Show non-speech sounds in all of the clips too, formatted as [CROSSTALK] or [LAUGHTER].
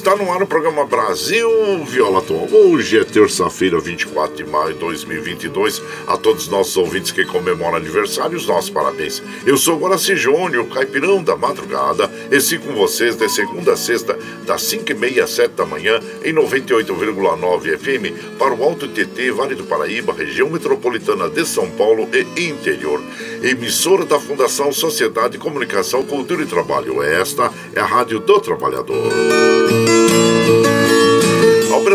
Está no ar o programa Brasil Viola Atual. Hoje é terça-feira, 24 de maio de 2022. A todos os nossos ouvintes que comemoram aniversário, os nossos parabéns. Eu sou Guaraci Júnior, caipirão da madrugada, e sigo com vocês de segunda a sexta, das 5h30 às 7 da manhã, em 98,9 FM, para o Alto TT, Vale do Paraíba, região metropolitana de São Paulo e interior. Emissora da Fundação Sociedade, Comunicação, Cultura e Trabalho. Esta é a Rádio do Trabalhador.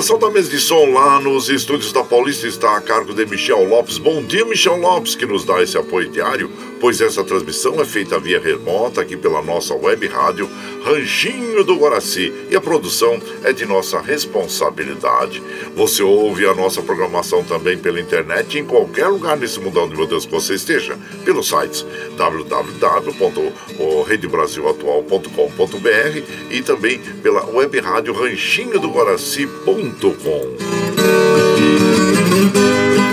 Operação da mesa de som lá nos estúdios da Paulista está a cargo de Michel Lopes. Bom dia, Michel Lopes, que nos dá esse apoio diário, pois essa transmissão é feita via remota aqui pela nossa web rádio Ranchinho do Guaraci e a produção é de nossa responsabilidade. Você ouve a nossa programação também pela internet em qualquer lugar nesse mundão de meu Deus que você esteja, pelos sites www.redebrasilatual.com.br e também pela web rádio ranchinho do Guaraci.com.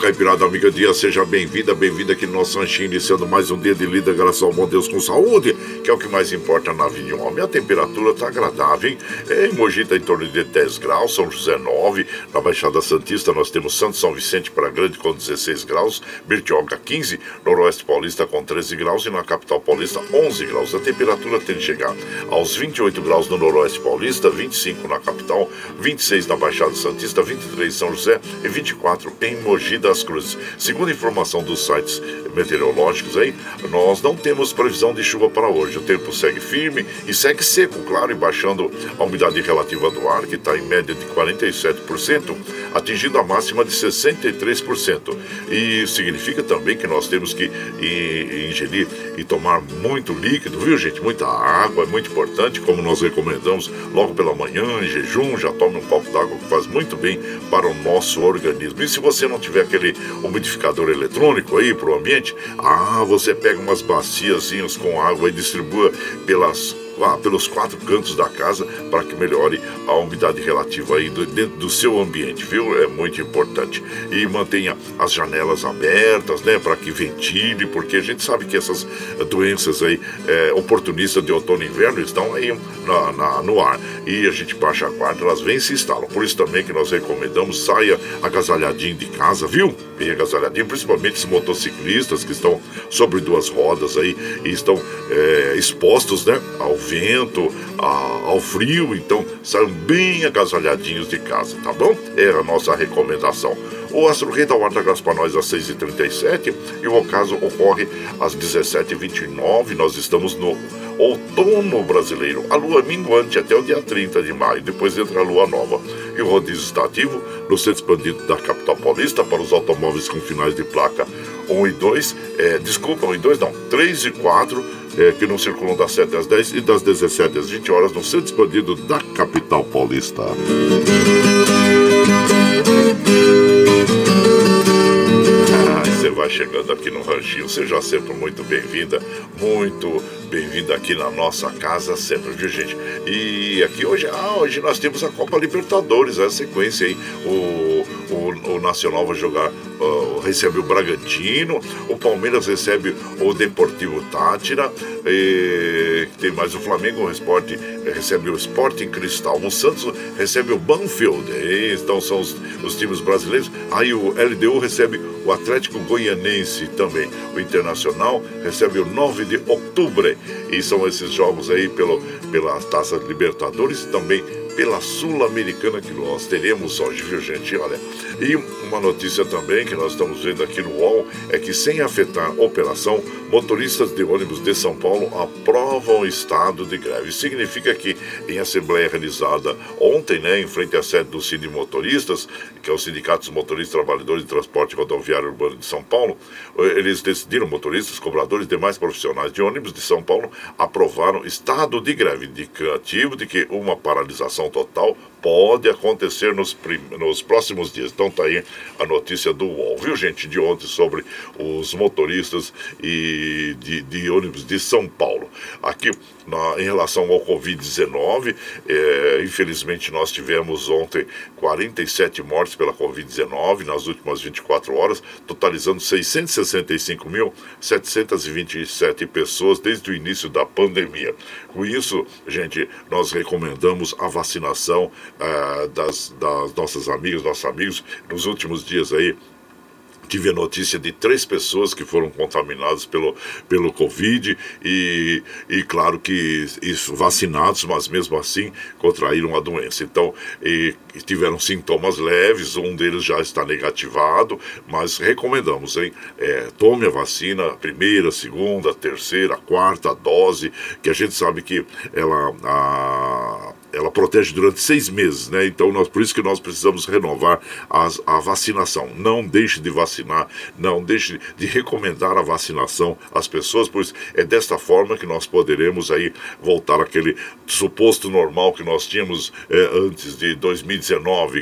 Caipirada Amiga Dia, seja bem-vinda, bem-vinda aqui no nosso ranchinho, iniciando mais um dia de lida, graças ao bom Deus com saúde, que é o que mais importa na vida de um homem. A temperatura tá agradável, hein? Em Mogi tá em torno de 10 graus, São José 9, na Baixada Santista nós temos Santo São Vicente para Grande com 16 graus, Bertioga 15, Noroeste Paulista com 13 graus e na Capital Paulista 11 graus. A temperatura tem de chegar aos 28 graus no Noroeste Paulista, 25 na capital, 26 na Baixada Santista, 23 em São José e 24 em Mogi das Cruzes. Segundo informação dos sites meteorológicos aí, nós não temos previsão de chuva para hoje. O tempo segue firme e segue seco, claro, e baixando a umidade relativa do ar, que está em média de 47%, atingindo a máxima de 63%. E significa também que nós temos que ingerir e tomar muito líquido, viu gente? Muita água, é muito importante, como nós recomendamos logo pela manhã, em jejum, já tome um copo d'água que faz muito bem para o nosso organismo. E se você não tiver aquele umidificador eletrônico aí para o ambiente, ah, você pega umas baciazinhas com água e distribua pelas pelos quatro cantos da casa para que melhore a umidade relativa aí do, dentro do seu ambiente, viu? É muito importante. E mantenha as janelas abertas, né, para que ventile, porque a gente sabe que essas doenças aí é, oportunistas de outono e inverno estão aí na, na, no ar. E a gente baixa a guarda, elas vêm e se instalam. Por isso também que nós recomendamos, saia agasalhadinho de casa, viu? Bem agasalhadinho, principalmente os motociclistas que estão sobre duas rodas aí e estão é, expostos, né, ao vento, a, ao frio, então saiam bem agasalhadinhos de casa, tá bom? É a nossa recomendação. O Astro Rei o Graça para nós às 6h37 e o ocaso ocorre às 17h29. Nós estamos no outono brasileiro. A lua minguante até o dia 30 de maio, depois entra a lua nova. E o rodízio está ativo no centro expandido da capital paulista para os automóveis com finais de placa 1 e 2, é, desculpa, 1 e 2 não, 3 e 4, é, que não circulam das 7 às 10 e das 17 às 20 horas no centro expandido da capital paulista. você vai chegando aqui no Ranchinho, seja sempre muito bem-vinda, muito bem-vinda aqui na nossa casa sempre, viu gente? E aqui hoje, ah, hoje nós temos a Copa Libertadores, a sequência aí, o, o, o Nacional vai jogar, uh, recebe o Bragantino, o Palmeiras recebe o Deportivo Tátira, e, tem mais o Flamengo, o Esporte recebe o Sporting Cristal, o Santos recebe o Banfield, e, então são os, os times brasileiros, aí o LDU recebe o Atlético Goianense também. O Internacional recebe o 9 de outubro. E são esses jogos aí pelo, pela Taça Libertadores também pela Sul-Americana que nós teremos hoje, viu gente? Olha, e uma notícia também que nós estamos vendo aqui no UOL é que, sem afetar a operação, motoristas de ônibus de São Paulo aprovam o estado de greve. Significa que, em assembleia realizada ontem, né, em frente à sede do Cine Motoristas, que é o Sindicato dos Motoristas Trabalhadores de Transporte Rodoviário Urbano de São Paulo, eles decidiram, motoristas, cobradores e demais profissionais de ônibus de São Paulo aprovaram estado de greve, indicativo de que uma paralisação total pode acontecer nos, nos próximos dias. Então tá aí a notícia do UOL, viu gente, de ontem sobre os motoristas e de, de ônibus de São Paulo. Aqui na, em relação ao Covid-19, é, infelizmente nós tivemos ontem 47 mortes pela Covid-19 nas últimas 24 horas, totalizando 665.727 pessoas desde o início da pandemia. Com isso, gente, nós recomendamos a vacinação uh, das, das nossas amigas, nossos amigos, nos últimos dias aí, tive a notícia de três pessoas que foram contaminadas pelo, pelo Covid e, e claro que isso, vacinados, mas mesmo assim contraíram a doença. Então, e, tiveram sintomas leves, um deles já está negativado, mas recomendamos, hein? É, tome a vacina, primeira, segunda, terceira, quarta dose, que a gente sabe que ela. A, ela protege durante seis meses, né? Então, nós, por isso que nós precisamos renovar as, a vacinação. Não deixe de vacinar, não deixe de recomendar a vacinação às pessoas, pois é desta forma que nós poderemos aí voltar àquele suposto normal que nós tínhamos é, antes de 2019.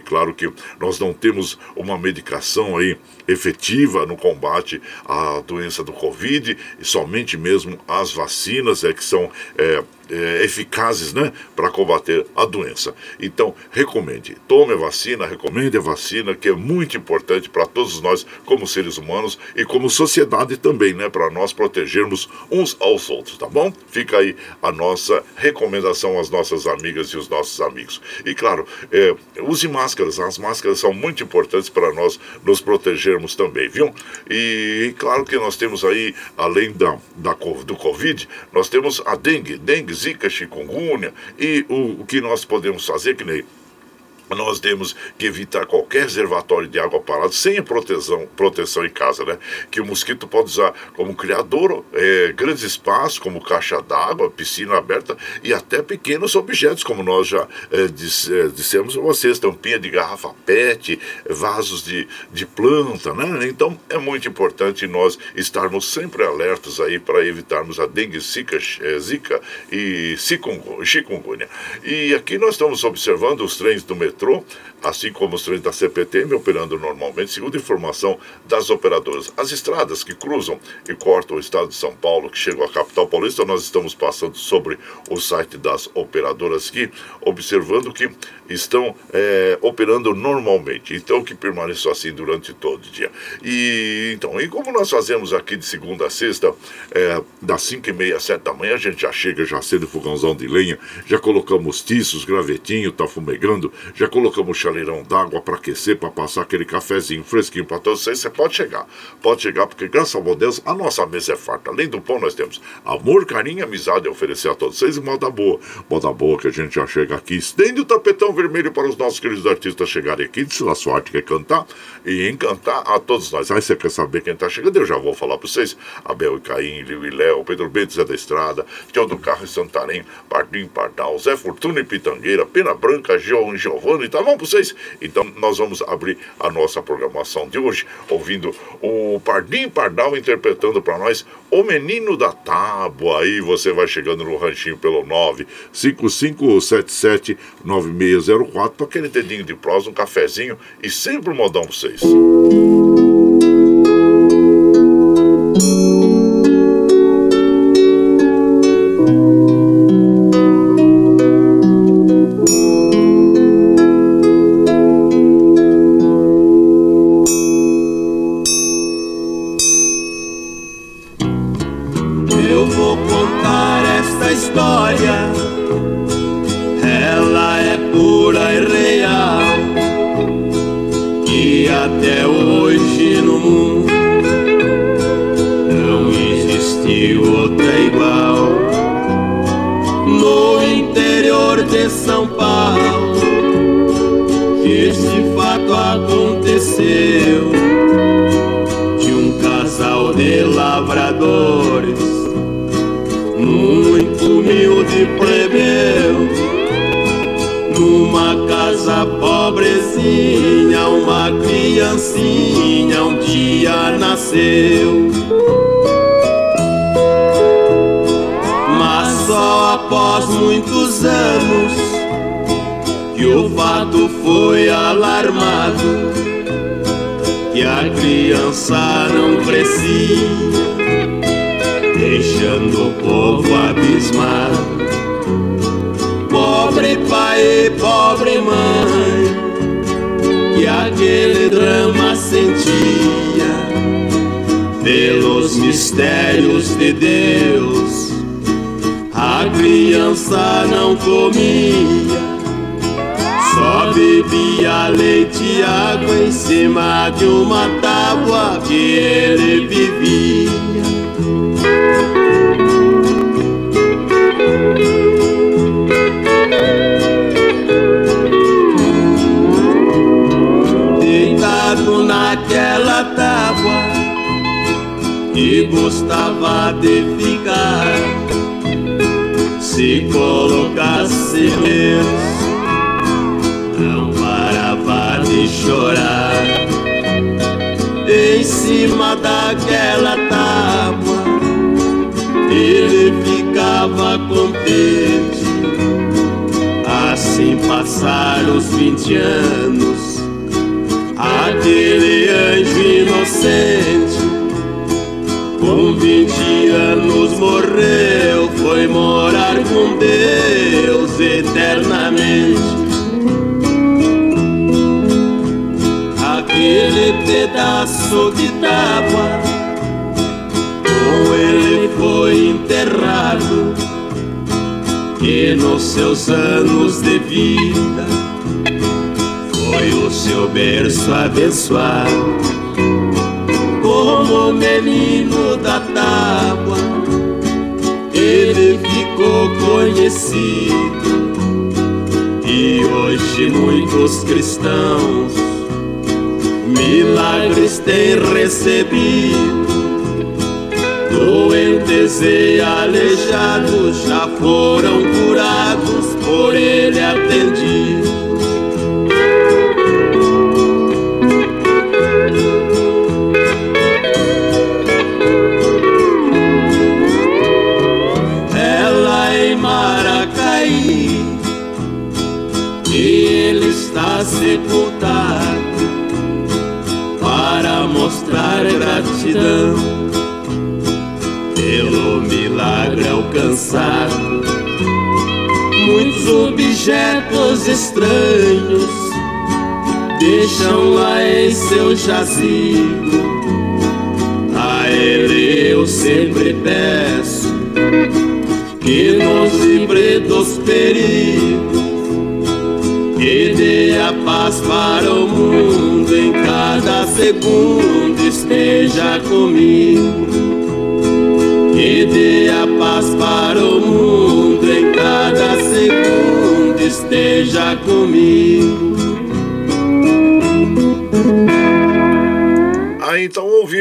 Claro que nós não temos uma medicação aí efetiva no combate à doença do Covid e somente mesmo as vacinas é que são é, é, eficazes né, para combater a doença. Então, recomende, tome a vacina, recomende a vacina, que é muito importante para todos nós, como seres humanos e como sociedade também, né, para nós protegermos uns aos outros, tá bom? Fica aí a nossa recomendação às nossas amigas e os nossos amigos. E claro, é, use máscaras, as máscaras são muito importantes para nós nos protegermos também, viu? E, claro que nós temos aí, além da, da, do Covid, nós temos a dengue, dengue zika, chikungunya e o, o que nós podemos fazer, que nem nós temos que evitar qualquer reservatório de água parado sem proteção, proteção em casa, né? Que o mosquito pode usar como criador é, grandes espaços, como caixa d'água, piscina aberta e até pequenos objetos, como nós já é, é dissemos a vocês, tampinha de garrafa PET, vasos de, de planta, né? Então é muito importante nós estarmos sempre alertos aí para evitarmos a dengue, zika, é, zika e chikungunya. E aqui nós estamos observando os trens do metrô metrô, assim como os trens da CPTM operando normalmente, segundo informação das operadoras. As estradas que cruzam e cortam o estado de São Paulo, que chegam à capital paulista, nós estamos passando sobre o site das operadoras aqui, observando que estão é, operando normalmente. Então, que permaneçam assim durante todo o dia. E, então, e como nós fazemos aqui de segunda a sexta, é, das 5 e meia às 7 da manhã, a gente já chega, já cedo fogãozão de lenha, já colocamos tiços, gravetinho, tá fumegando, já colocamos chaleirão d'água para aquecer, para passar aquele cafezinho fresquinho para todos vocês. Você pode chegar, pode chegar, porque graças a Deus a nossa mesa é farta. Além do pão, nós temos amor, carinho, amizade a oferecer a todos vocês e moda boa. Moda boa que a gente já chega aqui, estende o tapetão vermelho para os nossos queridos artistas chegarem aqui, se a sua arte quer cantar e encantar a todos nós. Aí você quer saber quem está chegando? Eu já vou falar para vocês. Abel e Caim, Liu e Léo, Pedro Bento, Zé da Estrada, Tião do Carro e Santarém, Pardim Pardal, Zé Fortuna e Pitangueira, Pena Branca, João e Giovanni, tá bom para vocês? Então nós vamos abrir a nossa programação de hoje, ouvindo o Pardim Pardal interpretando para nós O Menino da Tábua. Aí você vai chegando no ranchinho pelo 95577 9604 para aquele dedinho de prosa, um cafezinho e sempre um modão para vocês. Que nos seus anos de vida foi o seu berço abençoado, como menino da tábua, ele ficou conhecido. E hoje muitos cristãos milagres têm recebido Doentes e aleijados já foram curados por ele atendido. sepultado para mostrar gratidão alcançado. Muitos objetos estranhos deixam lá em seu jazigo. A ele eu sempre peço que nos livre dos perigos e dê a paz para o mundo em cada segundo esteja comigo. Que dê a paz para o mundo em cada segundo esteja comigo.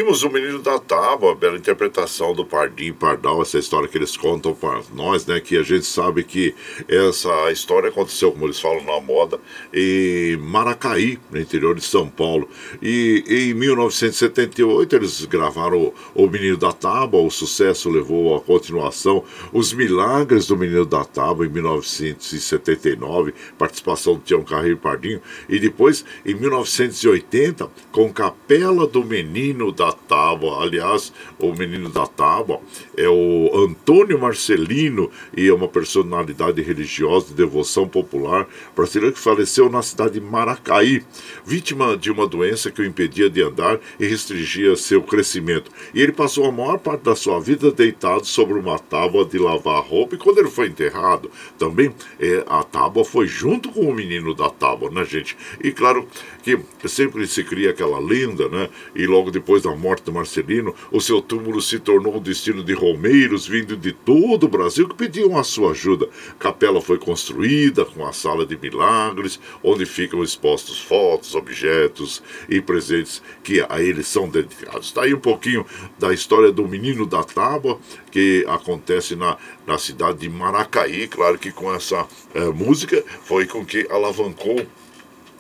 Ouvimos o Menino da Tábua, bela interpretação do Pardim Pardal, essa história que eles contam para nós, né? Que a gente sabe que essa história aconteceu, como eles falam na moda, em Maracaí, no interior de São Paulo. E em 1978 eles gravaram o, Menino da Tábua, o sucesso levou à continuação Os Milagres do Menino da Tábua, em 1979, participação do Tião Carreiro Pardinho, e depois, em 1980, com Capela do menino da tábua. Aliás, o menino da tábua é o Antônio Marcelino e é uma personalidade religiosa de devoção popular brasileiro que faleceu na cidade de Maracaí, vítima de uma doença que o impedia de andar e restringia seu crescimento. E ele passou a maior parte da sua vida deitado sobre uma tábua de lavar roupa. E quando ele foi enterrado, também é, a tábua foi junto com o menino da tábua, né, gente? E claro que sempre se cria aquela lenda, né? E logo depois da morte do Marcelino, o seu túmulo se tornou o destino de romeiros vindo de todo o Brasil que pediam a sua ajuda. Capela foi construída com a sala de milagres, onde ficam expostos fotos, objetos e presentes que a eles são dedicados. Está aí um pouquinho da história do menino da tábua que acontece na, na cidade de Maracaí. Claro que com essa é, música foi com que alavancou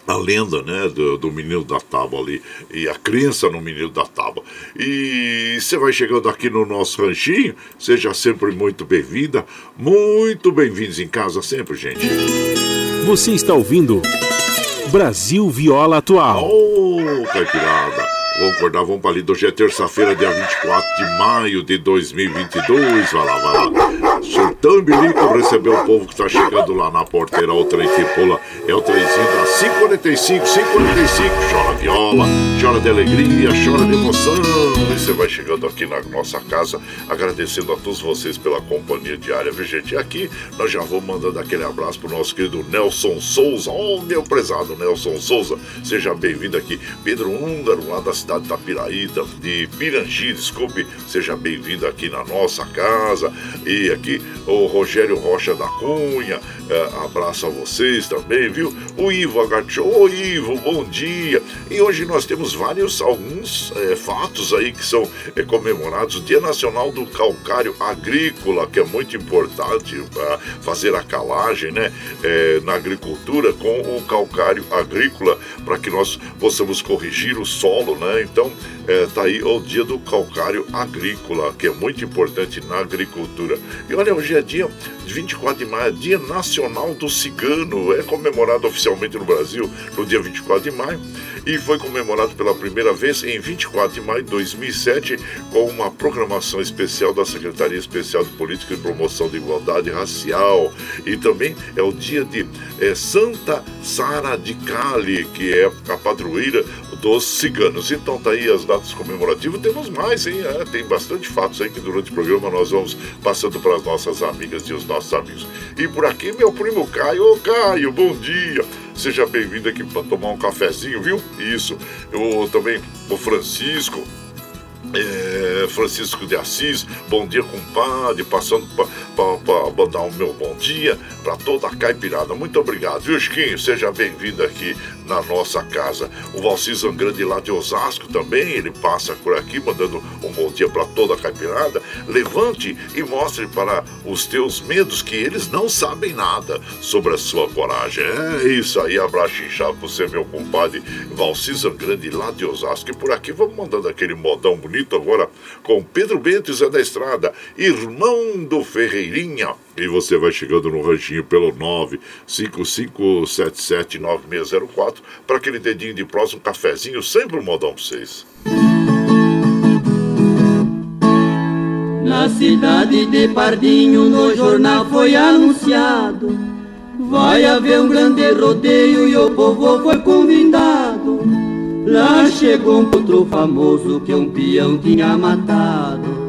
a lenda né, do, do, menino da tábua ali e a crença no menino da tábua. E você vai chegando aqui no nosso ranchinho, seja sempre muito bem-vinda, muito bem-vindos em casa sempre, gente. Você está ouvindo Brasil Viola Atual. Ô, oh, caipirada! Vamos acordar, vamos para ali. Hoje é terça-feira, dia 24 de maio de 2022. Vai lá, vai lá. Sultão Bilico recebeu o povo que está chegando lá na porteira. O trem que pula é o trenzinho da 545, 545. Chora viola, chora de alegria, chora de emoção. E você vai chegando aqui na nossa casa, agradecendo a todos vocês pela companhia diária, viu, gente? E aqui nós já vamos mandando aquele abraço pro nosso querido Nelson Souza. Oh, meu prezado Nelson Souza, seja bem-vindo aqui. Pedro Húngaro, lá da cidade da Piraíta, de Pirangi, desculpe, seja bem-vindo aqui na nossa casa. E aqui Rogério Rocha da Cunha, é, abraço a vocês também, viu? O Ivo Agachou, ô Ivo, bom dia. E hoje nós temos vários, alguns é, fatos aí que são é, comemorados. O Dia Nacional do Calcário Agrícola, que é muito importante para fazer a calagem, né? É, na agricultura com o calcário agrícola, para que nós possamos corrigir o solo, né? Então, é, tá aí o dia do calcário agrícola, que é muito importante na agricultura. E olha, hoje é dia 24 de maio, dia nacional do cigano, é comemorado oficialmente no Brasil no dia 24 de maio e foi comemorado pela primeira vez em 24 de maio de 2007 com uma programação especial da Secretaria Especial de Política e Promoção de Igualdade Racial. E também é o dia de é, Santa Sara de Cali, que é a padroeira dos ciganos. Então tá aí as datas comemorativas. Temos mais, hein? É, tem bastante fatos aí que durante o programa nós vamos passando para as nossas amigas e os nossos amigos. E por aqui, meu primo Caio. Ô Caio, bom dia! Seja bem-vindo aqui para tomar um cafezinho, viu? Isso. Eu também, o Francisco, é, Francisco de Assis, bom dia compadre, passando para mandar o meu bom dia para toda a caipirada. Muito obrigado, viu, Chiquinho? Seja bem-vindo aqui na nossa casa. O Valci Zangrande lá de Osasco também, ele passa por aqui mandando um bom dia para toda a caipirada. Levante e mostre para os teus medos que eles não sabem nada sobre a sua coragem. É isso aí, abraço inchado para você, meu compadre Valci Zangrande lá de Osasco. E por aqui vamos mandando aquele modão bonito agora com Pedro Bento e Zé da Estrada, irmão do Ferreirinha. E você vai chegando no ranchinho pelo 955779604 para aquele dedinho de próximo, cafezinho, sempre um modão para vocês. Na cidade de Pardinho, no jornal foi anunciado: vai haver um grande rodeio e o povo foi convidado. Lá chegou um potro famoso que um peão tinha matado.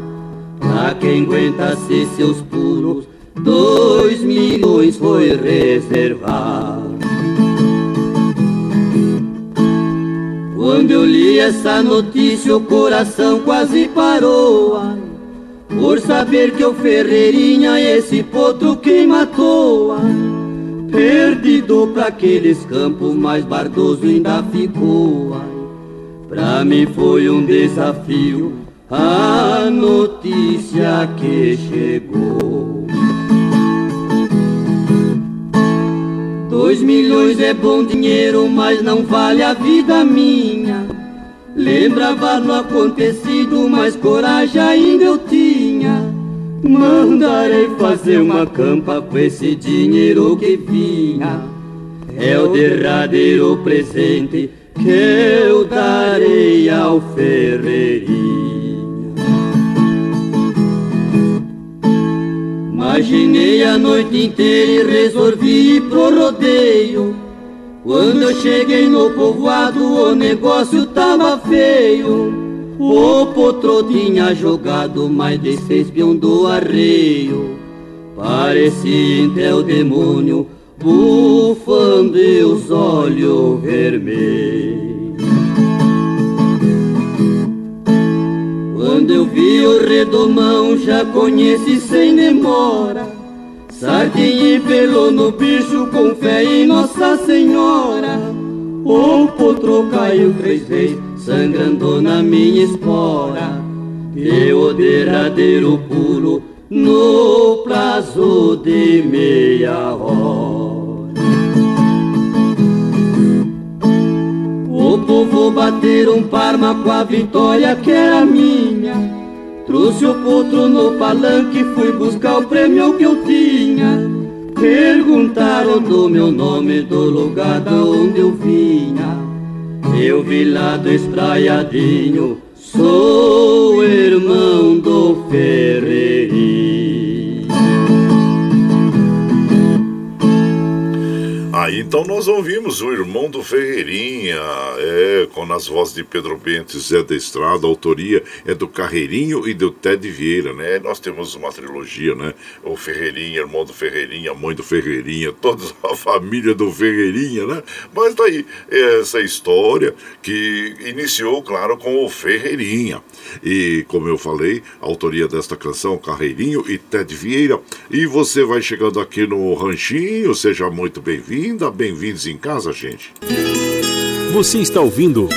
Pra quem aguentasse seus pulos, dois milhões foi reservado. Quando eu li essa notícia, o coração quase parou. Ai, por saber que o Ferreirinha, esse potro quem matou. Ai, perdido pra aqueles campos, mais bardoso ainda ficou. Ai, pra mim foi um desafio a notícia que chegou. Dois milhões é bom dinheiro, mas não vale a vida minha. Lembrava no acontecido, mas coragem ainda eu tinha. Mandarei fazer uma campa com esse dinheiro que vinha. É o derradeiro presente que eu darei ao ferreirinho. Imaginei a noite inteira e resolvi ir pro rodeio. Quando eu cheguei no povoado, o negócio tava feio. O potro tinha jogado mais de seis peão do arreio. Parecia até o demônio, bufando os olhos vermelhos. Quando eu vi o redomão, já conheci sem demora. Sardinha e pelo no bicho, com fé em Nossa Senhora. O potro caiu três vezes, sangrando na minha espora. E o derradeiro pulo no prazo de meia hora. O povo bateram parma com a vitória que era minha. Trouxe o potro no palanque, fui buscar o prêmio que eu tinha. Perguntaram do meu nome, do lugar da onde eu vinha. Eu vi lá do espraiadinho, sou irmão do Ferreirinho. Então nós ouvimos o irmão do Ferreirinha, é, com as vozes de Pedro Bento e Zé da Estrada, a autoria é do Carreirinho e do Ted Vieira, né? Nós temos uma trilogia, né? O Ferreirinha, irmão do Ferreirinha, mãe do Ferreirinha, toda a família do Ferreirinha, né? Mas daí essa história que iniciou, claro, com o Ferreirinha. E como eu falei, a autoria desta canção, Carreirinho e Ted Vieira. E você vai chegando aqui no Ranchinho, seja muito bem-vinda, bem-vindos em casa, gente. Você está ouvindo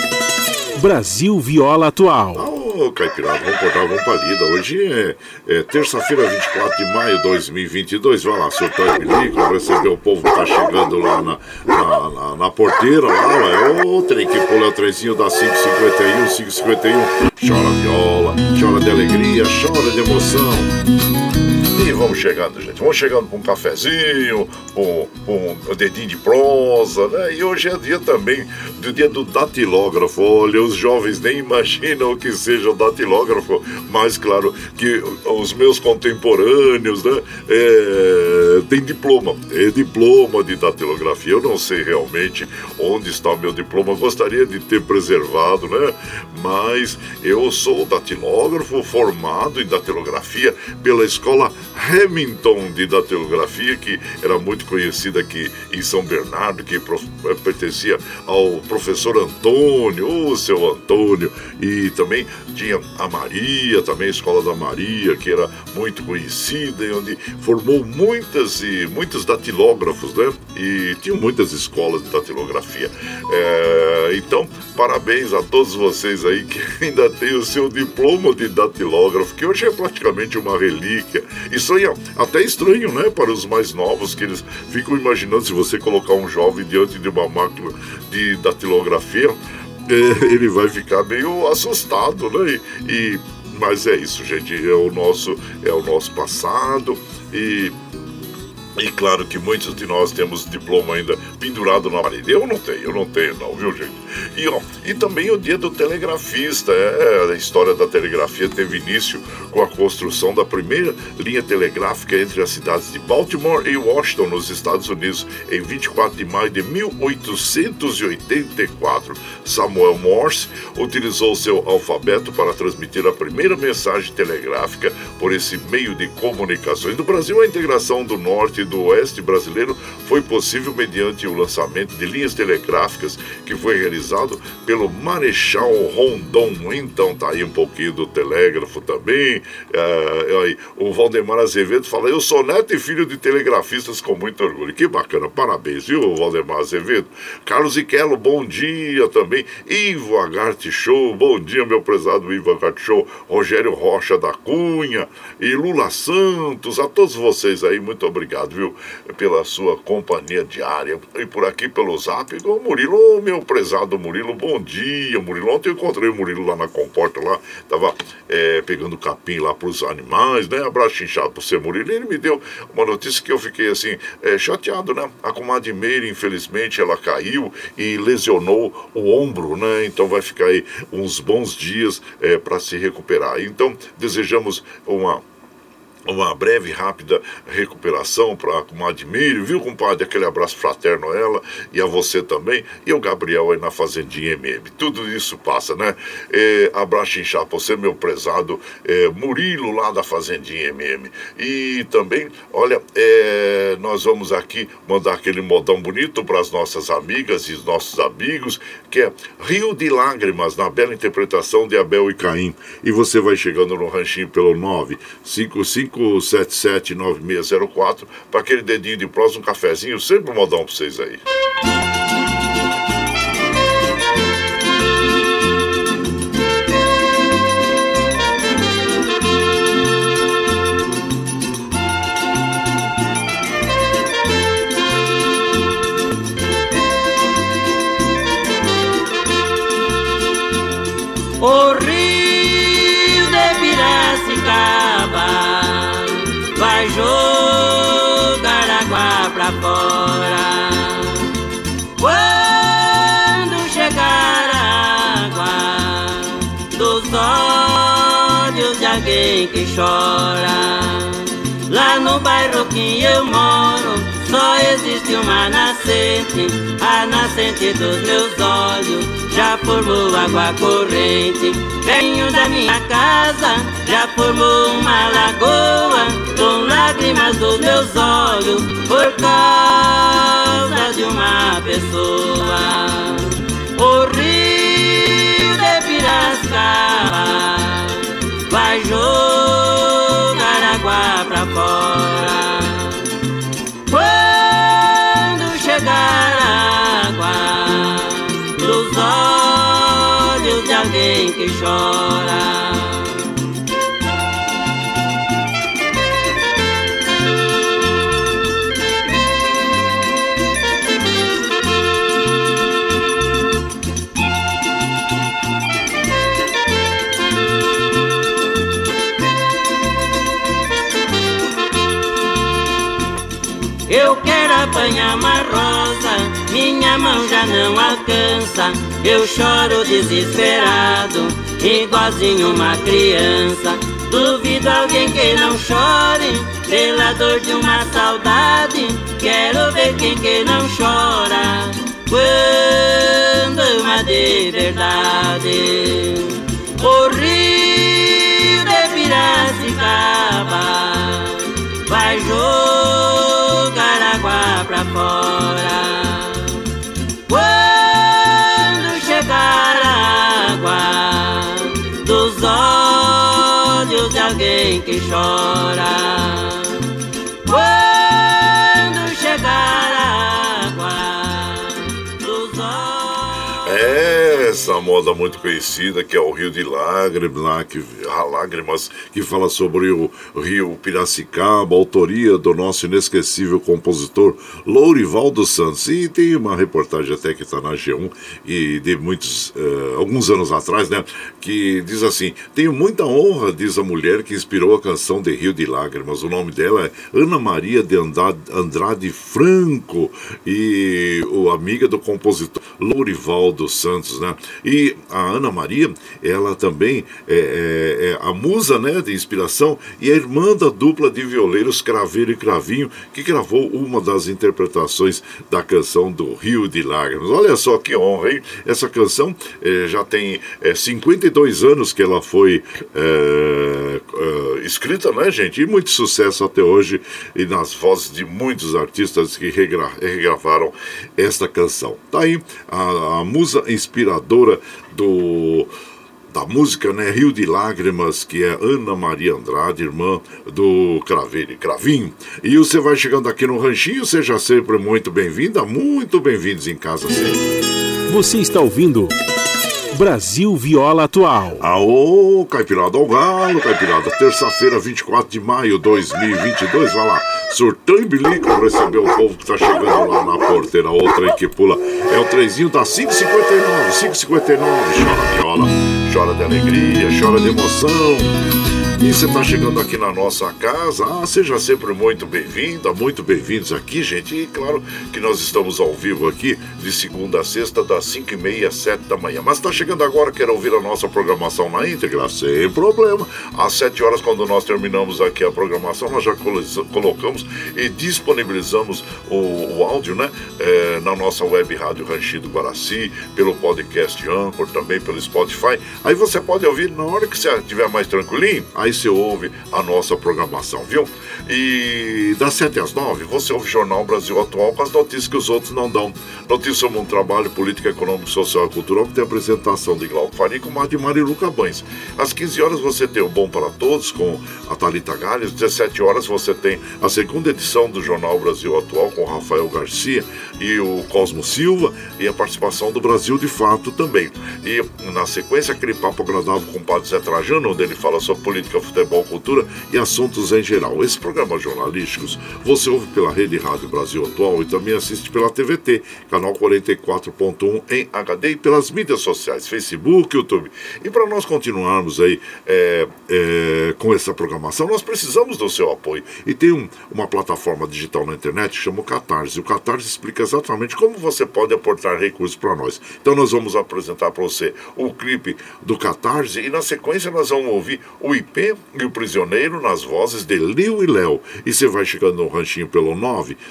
Brasil Viola Atual. Ô, Caipirada, vamos cortar, vamos palida. Hoje é, é terça-feira, 24 de maio de 2022. Vai lá, seu Tony Bilico, receber o povo que tá chegando lá na, na, na, na porteira. Lá, é o trem que pula o trenzinho da 551, 551. Chora viola, chora de alegria, chora de emoção. Chegando, gente. Vamos chegando com um cafezinho, com, um dedinho de prosa, né? E hoje é dia também do dia do datilógrafo. Olha, os jovens nem imaginam o que seja o datilógrafo, mas claro que os meus contemporâneos, né? É, tem diploma, é diploma de datilografia. Eu não sei realmente onde está o meu diploma, gostaria de ter preservado, né? Mas eu sou datilógrafo formado em datilografia pela escola Remington de datilografia, que era muito conhecida aqui em São Bernardo, que eh, pertencia ao professor Antônio, o seu Antônio, e também tinha a Maria, também a Escola da Maria, que era muito conhecida e onde formou muitas e muitos datilógrafos, né? E tinha muitas escolas de datilografia. É, então, parabéns a todos vocês aí que [LAUGHS] ainda têm o seu diploma de datilógrafo, que hoje é praticamente uma relíquia. Aí é até estranho, né, para os mais novos, que eles ficam imaginando se você colocar um jovem diante de uma máquina de datilografia, é, ele vai ficar meio assustado, né? E, e, mas é isso, gente, é o nosso é o nosso passado e e claro que muitos de nós temos diploma ainda pendurado na parede. Eu não tenho, eu não tenho não, viu gente? E, ó, e também o dia do telegrafista. É, a história da telegrafia teve início com a construção da primeira linha telegráfica entre as cidades de Baltimore e Washington, nos Estados Unidos, em 24 de maio de 1884. Samuel Morse utilizou seu alfabeto para transmitir a primeira mensagem telegráfica por esse meio de comunicações. No Brasil, a integração do norte do oeste brasileiro foi possível mediante o lançamento de linhas telegráficas que foi realizado pelo Marechal Rondon. Então tá aí um pouquinho do telégrafo também. É, o Valdemar Azevedo fala: Eu sou neto e filho de telegrafistas com muito orgulho. Que bacana, parabéns, viu, Valdemar Azevedo? Carlos Iquelo, bom dia também. Ivo Agarte Show, bom dia, meu prezado Ivo Agarte Show. Rogério Rocha da Cunha e Lula Santos, a todos vocês aí, muito obrigado viu, pela sua companhia diária. E por aqui pelo zap, o Murilo, meu prezado Murilo, bom dia, Murilo. Ontem eu encontrei o Murilo lá na comporta, lá, tava é, pegando capim lá para os animais, né? Abraço inchado por ser Murilo. E ele me deu uma notícia que eu fiquei assim, é, chateado, né? A comadre Meire, infelizmente, ela caiu e lesionou o ombro, né? Então vai ficar aí uns bons dias é, para se recuperar. Então, desejamos uma uma breve, rápida recuperação para a comadre Miriam, viu, compadre? Aquele abraço fraterno a ela e a você também. E o Gabriel aí na Fazendinha MM. Tudo isso passa, né? É, abraço inchado você, meu prezado é, Murilo, lá da Fazendinha MM. E também, olha, é, nós vamos aqui mandar aquele modão bonito para as nossas amigas e os nossos amigos, que é Rio de Lágrimas, na bela interpretação de Abel e Caim. E você vai chegando no ranchinho pelo 955 5779604 para aquele dedinho de próximo, um cafezinho, sempre um modão para vocês aí. O nascente, a nascente dos meus olhos. Já formou água corrente, venho da minha casa. Já formou uma lagoa, com lágrimas dos meus olhos, por causa de uma pessoa. O rio de Piracicaba vai jogar água pra fora. Alguém que chora. Já não alcança. Eu choro desesperado, igualzinho uma criança. Duvido alguém que não chore pela dor de uma saudade. Quero ver quem que não chora quando ama de verdade. O rio de Piracicaba vai vai jogar água pra fora. De alguém que chora. Essa moda muito conhecida que é o Rio de Lágrimas, lá, que, a Lágrimas, que fala sobre o Rio Piracicaba, autoria do nosso inesquecível compositor Lourivaldo Santos. E tem uma reportagem até que está na G1 e de muitos, uh, alguns anos atrás, né? Que diz assim: Tenho muita honra, diz a mulher que inspirou a canção de Rio de Lágrimas. O nome dela é Ana Maria de Andrade Franco e o amiga do compositor Lourivaldo Santos, né? E a Ana Maria, ela também é, é, é, a musa né, de inspiração e a irmã da dupla de violeiros Craveiro e Cravinho, que gravou uma das interpretações da canção do Rio de Lágrimas. Olha só que honra, hein? Essa canção é, já tem 52 é, anos que ela foi é, escrita, né, gente? E muito sucesso até hoje e nas vozes de muitos artistas que regra regravaram esta canção. Tá aí a, a musa inspiradora do da música, né? Rio de Lágrimas, que é Ana Maria Andrade, irmã do Craveiro Cravinho. E você vai chegando aqui no Ranchinho, seja sempre muito bem-vinda, muito bem-vindos em casa sempre. Você está ouvindo. Brasil Viola Atual. Aô, Caipirada ao Galo, Caipirada. Terça-feira, 24 de maio de 2022. Vai lá, surtão e bilico receber o povo que tá chegando lá na porteira. Outra que pula é o trezinho da 559, 559. Chora viola, chora de alegria, chora de emoção. E você está chegando aqui na nossa casa, ah, seja sempre muito bem-vinda, muito bem-vindos aqui, gente. E claro que nós estamos ao vivo aqui de segunda a sexta, das 5 e meia às 7 da manhã. Mas está chegando agora, quer ouvir a nossa programação na íntegra? Sem problema. Às 7 horas, quando nós terminamos aqui a programação, nós já colocamos e disponibilizamos o, o áudio, né? É, na nossa web rádio Ranchido Guaraci, pelo podcast Anchor, também pelo Spotify. Aí você pode ouvir na hora que você estiver mais tranquilinho. Aí aí você ouve a nossa programação, viu? E das 7 às 9 você ouve o Jornal Brasil Atual com as notícias que os outros não dão. Notícias sobre um trabalho político, econômico, social e cultural que tem a apresentação de Glauco Faria com a de Marilu Cabães. Às 15 horas você tem o Bom para Todos com a Thalita Galles. Às 17 horas você tem a segunda edição do Jornal Brasil Atual com Rafael Garcia e o Cosmo Silva e a participação do Brasil de Fato também. E na sequência aquele papo agradável com o Padre Zé Trajano, onde ele fala sobre política política, futebol, cultura e assuntos em geral. Esses programas jornalísticos você ouve pela Rede Rádio Brasil Atual e também assiste pela TVT, canal 44.1 em HD e pelas mídias sociais, Facebook, YouTube. E para nós continuarmos aí é, é, com essa programação, nós precisamos do seu apoio. E tem um, uma plataforma digital na internet que chama o Catarse. O Catarse explica exatamente como você pode aportar recursos para nós. Então nós vamos apresentar para você o clipe do Catarse e na sequência nós vamos ouvir o IP e o Prisioneiro nas vozes de Liu e Léo. E você vai chegando no ranchinho pelo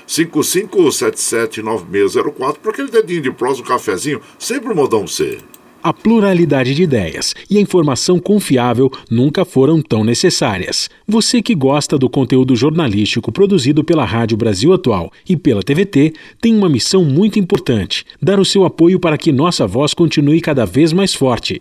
955779604 para aquele dedinho de prós, um cafezinho, sempre um modão pra você. A pluralidade de ideias e a informação confiável nunca foram tão necessárias. Você que gosta do conteúdo jornalístico produzido pela Rádio Brasil Atual e pela TVT tem uma missão muito importante: dar o seu apoio para que nossa voz continue cada vez mais forte.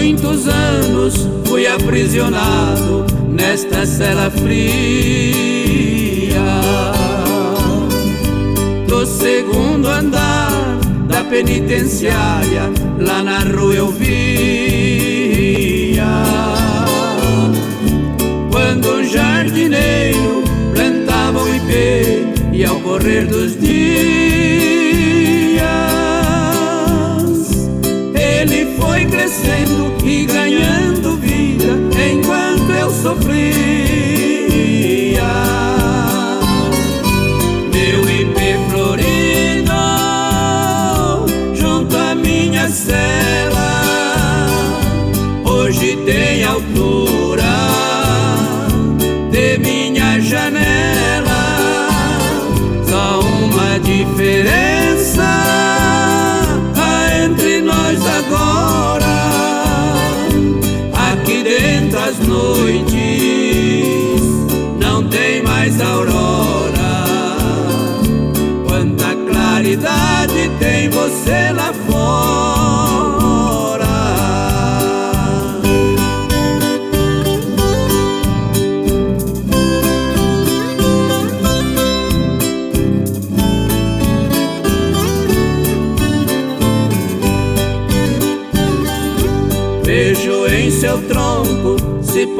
Muitos anos fui aprisionado nesta cela fria. Do segundo andar da penitenciária, lá na rua eu via.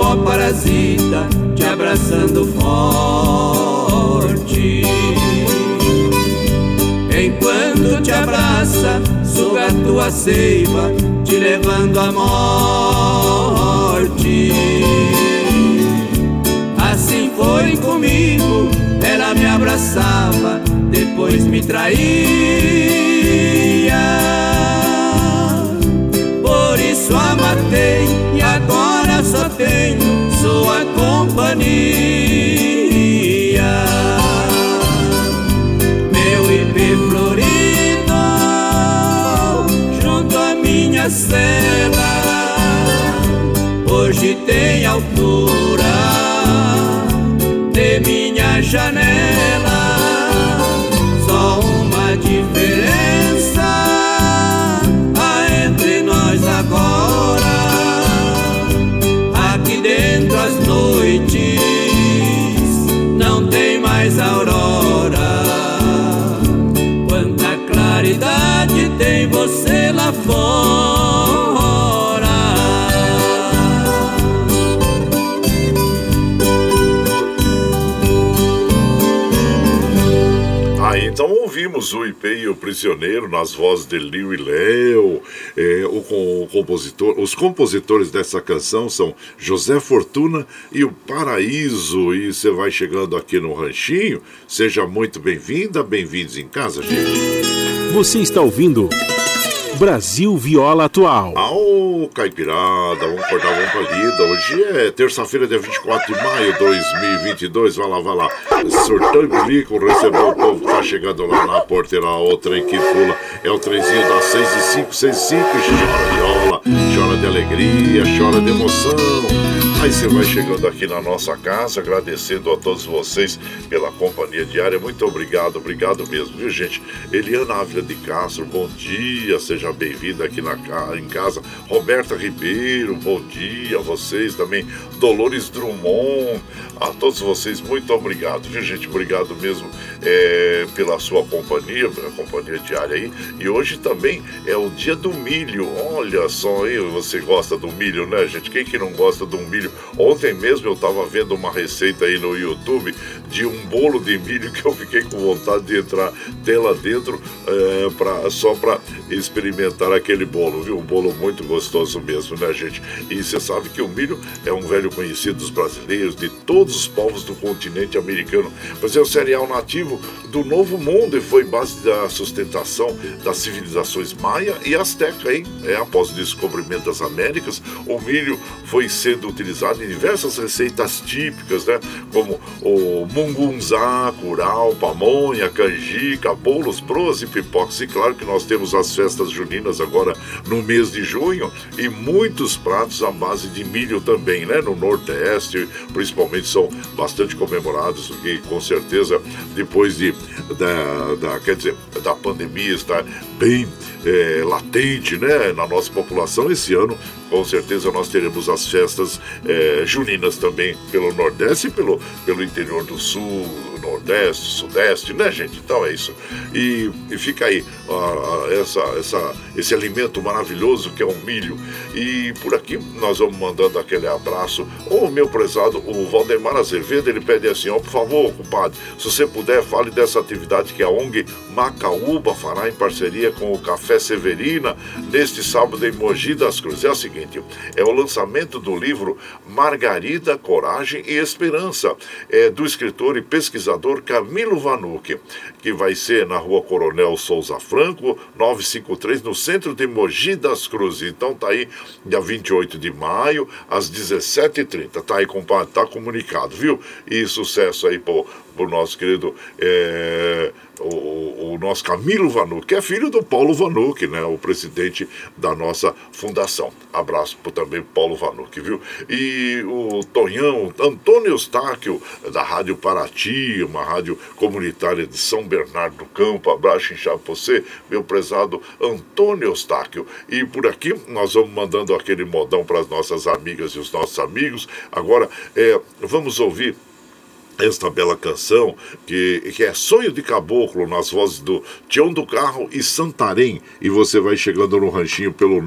Cipó parasita te abraçando forte. Enquanto te abraça, suga tua seiva, te levando à morte. Assim foi comigo, ela me abraçava, depois me traía. Por isso a matei companhia. Meu ipê florido junto à minha cela, hoje tem altura de minha janela. Ouvimos o IP e o Prisioneiro nas vozes de Liu e Léo. É, o, o compositor, os compositores dessa canção são José Fortuna e o Paraíso. E você vai chegando aqui no Ranchinho. Seja muito bem-vinda, bem-vindos em casa, gente. Você está ouvindo Brasil Viola Atual. Ao Caipirada, vamos cortar vamos pra lida. Hoje é terça-feira, dia 24 de maio de 2022. Vai lá, vai lá. Surtão e bilico, recebeu o povo que tá chegando lá na porteira. O trem que pula é o trenzinho das 6 e 5, 6 e 5. Chora viola, chora de alegria, chora de emoção. Aí você vai chegando aqui na nossa casa, agradecendo a todos vocês pela companhia diária. Muito obrigado, obrigado mesmo, viu, gente? Eliana Ávila de Castro, bom dia, seja bem-vinda aqui na, em casa. Roberta Ribeiro, bom dia a vocês também. Dolores Drummond, a todos vocês, muito obrigado, viu, gente? Obrigado mesmo é, pela sua companhia, pela companhia diária aí. E hoje também é o dia do milho. Olha só aí, você gosta do milho, né, gente? Quem que não gosta do milho? Ontem mesmo eu estava vendo uma receita aí no YouTube de um bolo de milho que eu fiquei com vontade de entrar dela dentro é, pra, só para experimentar aquele bolo, viu? Um bolo muito gostoso mesmo, né, gente? E você sabe que o milho é um velho conhecido dos brasileiros, de todos os povos do continente americano, pois é o cereal nativo do Novo Mundo e foi base da sustentação das civilizações maia e azteca, hein? É, após o descobrimento das Américas, o milho foi sendo utilizado em diversas receitas típicas, né? Como o mungunzá, curau, pamonha, canjica, bolos, broas e pipocas. E claro que nós temos as festas juninas agora no mês de junho e muitos pratos à base de milho também, né? No Nordeste, principalmente, são bastante comemorados, e com certeza depois de da, da quer dizer, da pandemia está bem é, latente, né? Na nossa população esse ano com certeza nós teremos as festas eh, juninas também pelo Nordeste e pelo, pelo interior do Sul, Nordeste, Sudeste, né, gente? Então é isso. E, e fica aí ah, essa, essa, esse alimento maravilhoso que é o milho. E por aqui nós vamos mandando aquele abraço. O meu prezado, o Valdemar Azevedo, ele pede assim: ó, por favor, compadre, se você puder, fale dessa atividade que a ONG Macaúba fará em parceria com o Café Severina neste sábado em Mogi das Cruzes. É o seguinte: é o lançamento do livro Margarida, Coragem e Esperança, é, do escritor e pesquisador Camilo Vanucci, que vai ser na rua Coronel Souza Franco, 953, no centro de Mogi das Cruzes. Então tá aí, dia 28 de maio, às 17h30. Tá aí, compadre, tá comunicado, viu? E sucesso aí pro, pro nosso querido. É o, o, nosso Camilo Vanuc, que é filho do Paulo Vanuc, né, o presidente da nossa fundação. Abraço para também Paulo Vanuc, viu? E o Tonhão, Antônio Eustáquio, da Rádio Paraty, uma rádio comunitária de São Bernardo do Campo. Abraço inchado você, meu prezado Antônio Eustáquio. E por aqui nós vamos mandando aquele modão para as nossas amigas e os nossos amigos. Agora, é, vamos ouvir esta bela canção, que, que é Sonho de Caboclo, nas vozes do Tião do Carro e Santarém. E você vai chegando no ranchinho pelo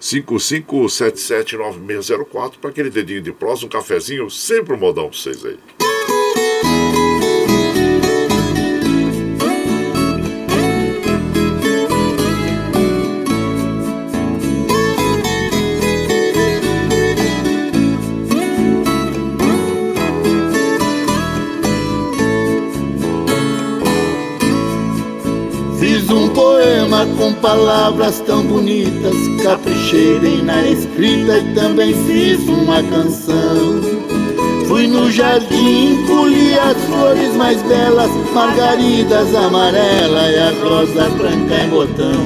955779604 para aquele dedinho de prosa, um cafezinho, sempre um modão para vocês aí. Com palavras tão bonitas. Caprichei na escrita e também fiz uma canção. Fui no jardim, colhi as flores mais belas, margaridas amarela e a rosa branca em botão.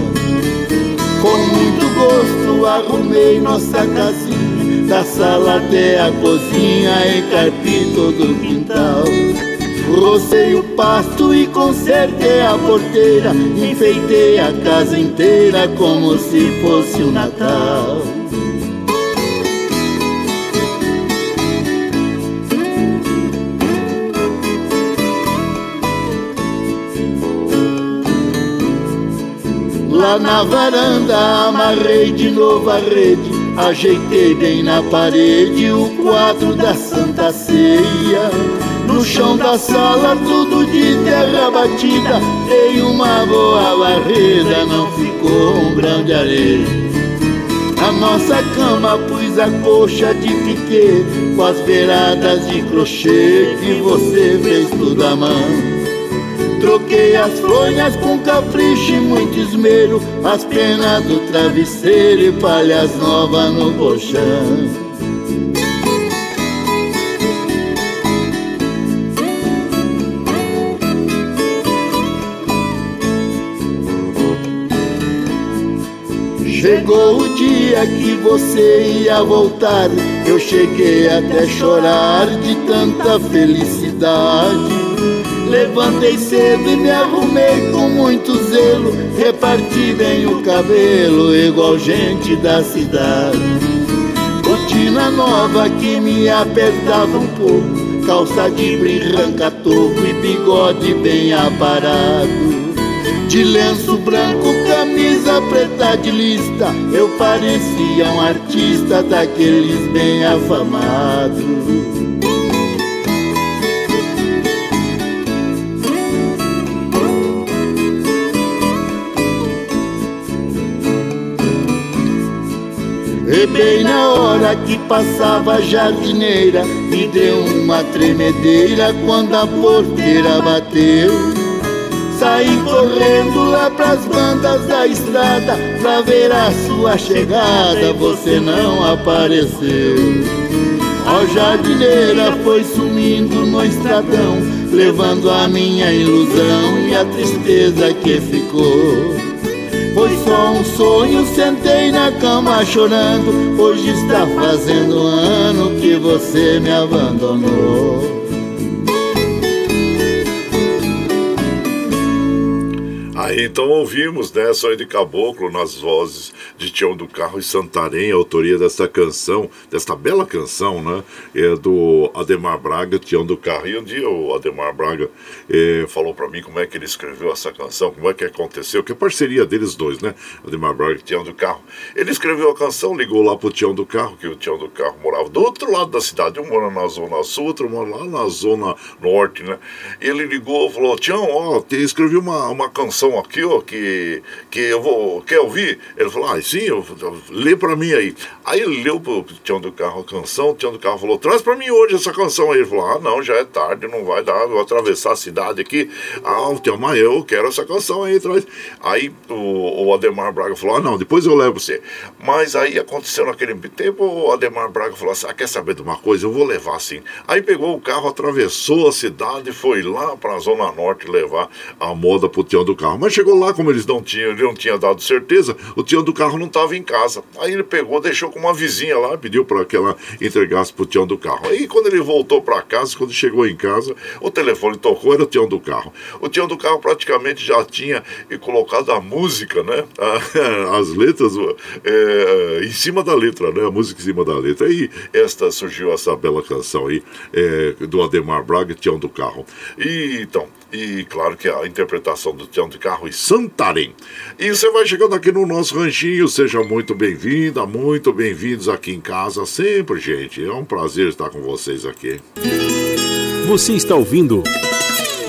Com muito gosto arrumei nossa casinha, da sala até a cozinha, encarpi todo o quintal. Rocei o pasto e consertei a porteira. Enfeitei a casa inteira como se fosse o Natal. Lá na varanda amarrei de novo a rede. Ajeitei bem na parede o quadro da Santa Ceia no chão da sala, tudo de terra batida. Dei uma boa varrida, não ficou um grão de areia. A nossa cama pus a coxa de piquê Com as beiradas de crochê que você fez tudo à mão Troquei as fronhas com capricho e muito esmero As penas do travesseiro e palhas novas no colchão Chegou o dia que você ia voltar, eu cheguei até chorar de tanta felicidade. Levantei cedo e me arrumei com muito zelo, reparti bem o cabelo, igual gente da cidade. Cortina nova que me apertava um pouco, calça de branca toco e bigode bem aparado. De lenço branco, camisa preta de lista. Eu parecia um artista daqueles bem afamados. E bem na hora que passava a jardineira Me deu uma tremedeira quando a porteira bateu Saí correndo lá pras bandas da estrada Pra ver a sua chegada, você não apareceu. Ó jardineira foi sumindo no estradão Levando a minha ilusão e a tristeza que ficou. Foi só um sonho, sentei na cama chorando Hoje está fazendo um ano que você me abandonou então ouvimos, né, Sonho de Caboclo nas vozes de Tião do Carro e Santarém, a autoria desta canção, desta bela canção, né, é do Ademar Braga, Tião do Carro. E um dia o Ademar Braga é, falou para mim como é que ele escreveu essa canção, como é que aconteceu, que é parceria deles dois, né, Ademar Braga e Tião do Carro. Ele escreveu a canção, ligou lá pro Tião do Carro, que o Tião do Carro morava do outro lado da cidade, um mora na zona sul, outro mora lá na zona norte, né. Ele ligou, falou, Tião, ó, escrevi uma, uma canção aqui que, que, que eu vou. Quer ouvir? Ele falou, ah, sim, eu, eu, lê pra mim aí. Aí ele leu pro Tião do Carro a canção, o Tião do Carro falou, traz pra mim hoje essa canção aí. Ele falou, ah, não, já é tarde, não vai dar, vou atravessar a cidade aqui. Ah, o Tião, mas eu quero essa canção aí, traz. Aí o, o Ademar Braga falou, ah, não, depois eu levo você. Mas aí aconteceu naquele tempo, o Ademar Braga falou assim, ah, quer saber de uma coisa? Eu vou levar sim. Aí pegou o carro, atravessou a cidade, foi lá pra Zona Norte levar a moda pro Tião do Carro. Mas chegou lá, como eles não tinham, não tinha dado certeza, o Tião do Carro não estava em casa. Aí ele pegou, deixou com uma vizinha lá, pediu para que ela entregasse pro Tião do Carro. Aí quando ele voltou para casa, quando chegou em casa, o telefone tocou, era o Tião do Carro. O Tião do Carro praticamente já tinha colocado a música, né? [LAUGHS] As letras é, em cima da letra, né? A música em cima da letra. E esta surgiu essa bela canção aí é, do Ademar Braga, Tião do Carro. E então, e claro que a interpretação do Tião de Carro e Santarém. E você vai chegando aqui no nosso ranchinho, seja muito bem-vinda, muito bem-vindos aqui em casa sempre, gente. É um prazer estar com vocês aqui. Você está ouvindo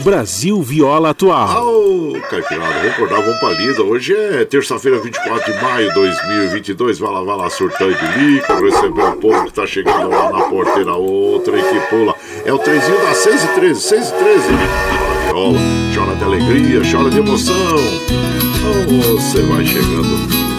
Brasil Viola Atual. Ô, oh, Caipirada, vamos pra lida. Hoje é terça-feira, 24 de maio de 2022. Vai lá, vai lá, surtão e bilico, receber o povo que tá chegando lá na porteira, outra e que pula. É o trezinho das 6 e 13, 6 e 13 chora de alegria, chora de emoção. Então você vai chegando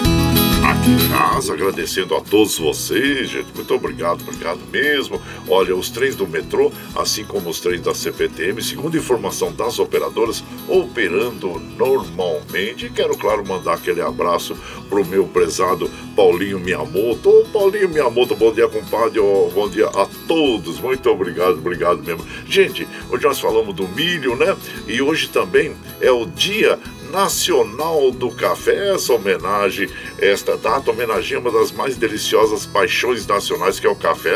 casa, agradecendo a todos vocês, gente. Muito obrigado, obrigado mesmo. Olha, os trens do metrô, assim como os trens da CPTM, segundo informação das operadoras, operando normalmente. E quero, claro, mandar aquele abraço pro meu prezado Paulinho Miyamoto. Ô, Paulinho Miyamoto, bom dia, compadre. Oh, bom dia a todos. Muito obrigado, obrigado mesmo. Gente, hoje nós falamos do milho, né? E hoje também é o dia Nacional do Café. Essa homenagem, esta data homenageia uma das mais deliciosas paixões nacionais que é o café.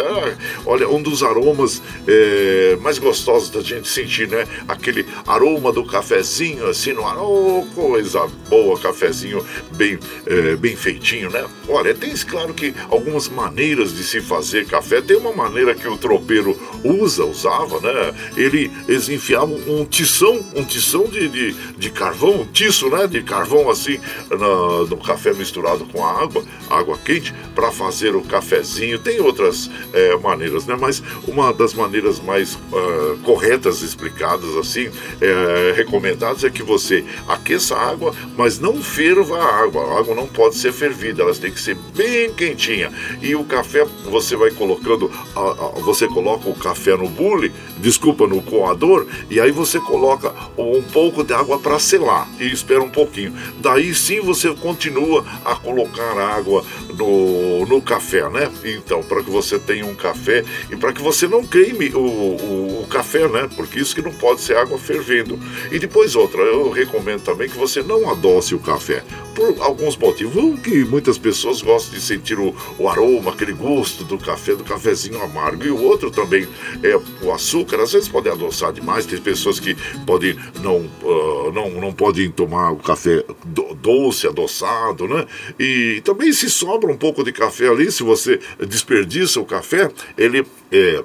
Olha, um dos aromas é, mais gostosos da gente sentir, né? Aquele aroma do cafezinho assim no ar. Oh, coisa boa, cafezinho bem, é, bem feitinho, né? Olha, tem claro que algumas maneiras de se fazer café. Tem uma maneira que o tropeiro usa, usava, né? Ele, eles enfiavam um tição, um tição de, de, de carvão, um feitiço né, de carvão assim no, no café misturado com água, água quente, para fazer o cafezinho. Tem outras é, maneiras, né? Mas uma das maneiras mais uh, corretas, explicadas assim, é, recomendadas é que você aqueça a água, mas não ferva a água. A água não pode ser fervida, elas têm que ser bem quentinha. E o café você vai colocando, a, a, você coloca o café no bule, desculpa, no coador, e aí você coloca um pouco de água para selar. E espera um pouquinho. Daí sim você continua a colocar água no, no café, né? Então, para que você tenha um café e para que você não queime o, o, o, café, né? Porque isso que não pode ser água fervendo. E depois outra, eu recomendo também que você não adoce o café. Por alguns motivos. Que muitas pessoas gostam de sentir o, o aroma, aquele gosto do café, do cafezinho amargo. E o outro também é o açúcar. Às vezes pode adoçar demais. Tem pessoas que podem não, uh, não, não podem tomar o café doce, adoçado, né? E também se sobra um pouco de café ali, se você desperdiça o café, ele é,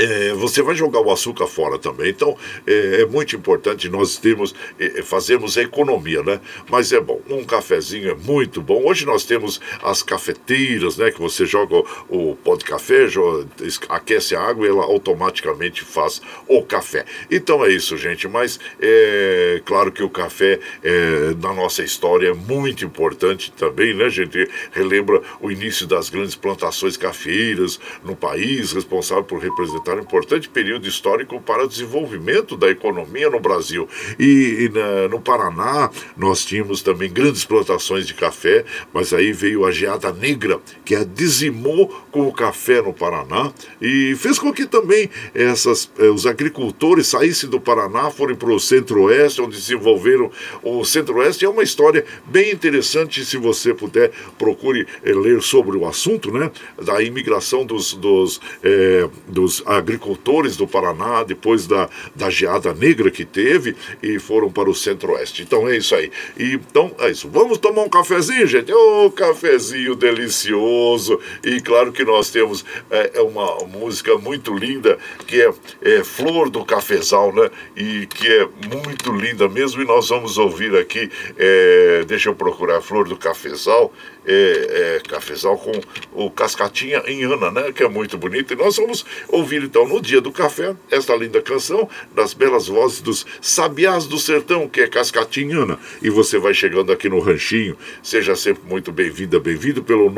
é, você vai jogar o açúcar fora também. Então é, é muito importante nós termos, é, fazermos a economia, né? Mas é bom, um cafezinho é muito bom. Hoje nós temos as cafeteiras, né? Que você joga o, pó de café, joga, aquece a água e ela automaticamente faz o café. Então é isso, gente. Mas é claro que o café é, na nossa história é muito importante também, né, gente? Relembra o início das grandes plantações cafeeiras no país, responsável por representar representar um importante período histórico para o desenvolvimento da economia no Brasil. E, e na, no Paraná nós tínhamos também grandes plantações de café, mas aí veio a geada negra, que a dizimou com o café no Paraná e fez com que também essas, eh, os agricultores saíssem do Paraná, foram para o centro-oeste, onde desenvolveram o centro-oeste. É uma história bem interessante, se você puder, procure eh, ler sobre o assunto, né? Da imigração dos, dos, eh, dos agricultores do Paraná, depois da, da geada negra que teve, e foram para o centro-oeste. Então é isso aí. E, então é isso. Vamos tomar um cafezinho, gente? Ô, oh, cafezinho delicioso. E claro que nós temos é, é uma música muito linda, que é, é Flor do Cafezal, né? E que é muito linda mesmo. E nós vamos ouvir aqui, é, deixa eu procurar Flor do Cafezal é, é, cafezal com o Cascatinha em Ana, né? Que é muito bonito. E nós vamos ouvir então no dia do café esta linda canção das belas vozes dos Sabiás do Sertão, que é Cascatinha Ana. E você vai chegando aqui no Ranchinho. Seja sempre muito bem-vinda, bem-vindo pelo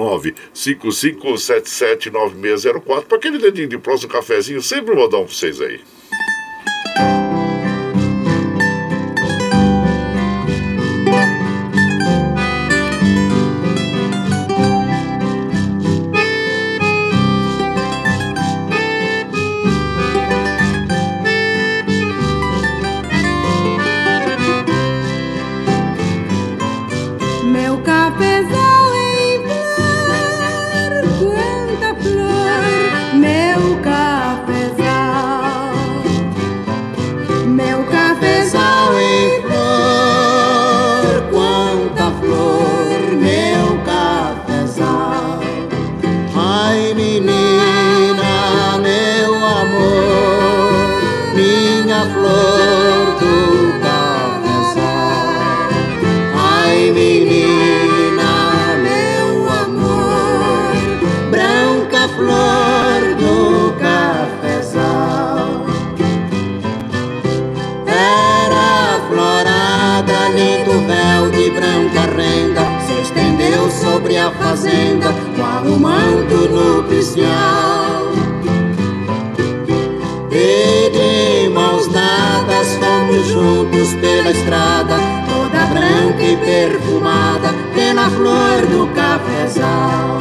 955779604 para aquele dedinho de próximo cafezinho. Sempre vou dar um para vocês aí. Perfumada pela flor do cafezal.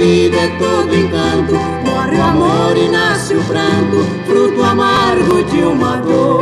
Vida é todo encanto, morre o amor e nasce o pranto, fruto amargo de uma dor.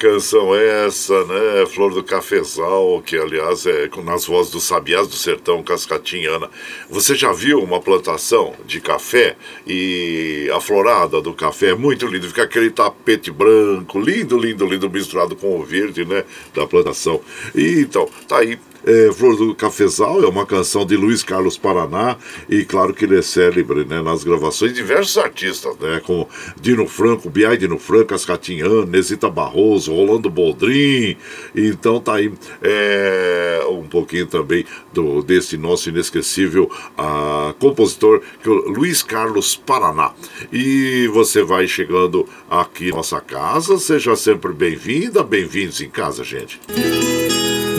Canção é essa, né? Flor do Cafezal, que aliás é nas vozes do Sabiás do Sertão Cascatinhana. Você já viu uma plantação de café e a florada do café é muito lindo, fica aquele tapete branco, lindo, lindo, lindo, misturado com o verde, né? Da plantação. E, então, tá aí é, Flor do Cafezal é uma canção de Luiz Carlos Paraná e claro que ele é célebre né, nas gravações de diversos artistas, né, como Dino Franco, Biai Dino Franco, Ascatinhano, Nesita Barroso, Rolando Boldrin. Então tá aí é, um pouquinho também do, desse nosso inesquecível uh, compositor, que é Luiz Carlos Paraná. E você vai chegando aqui em nossa casa, seja sempre bem-vinda, bem-vindos em casa, gente.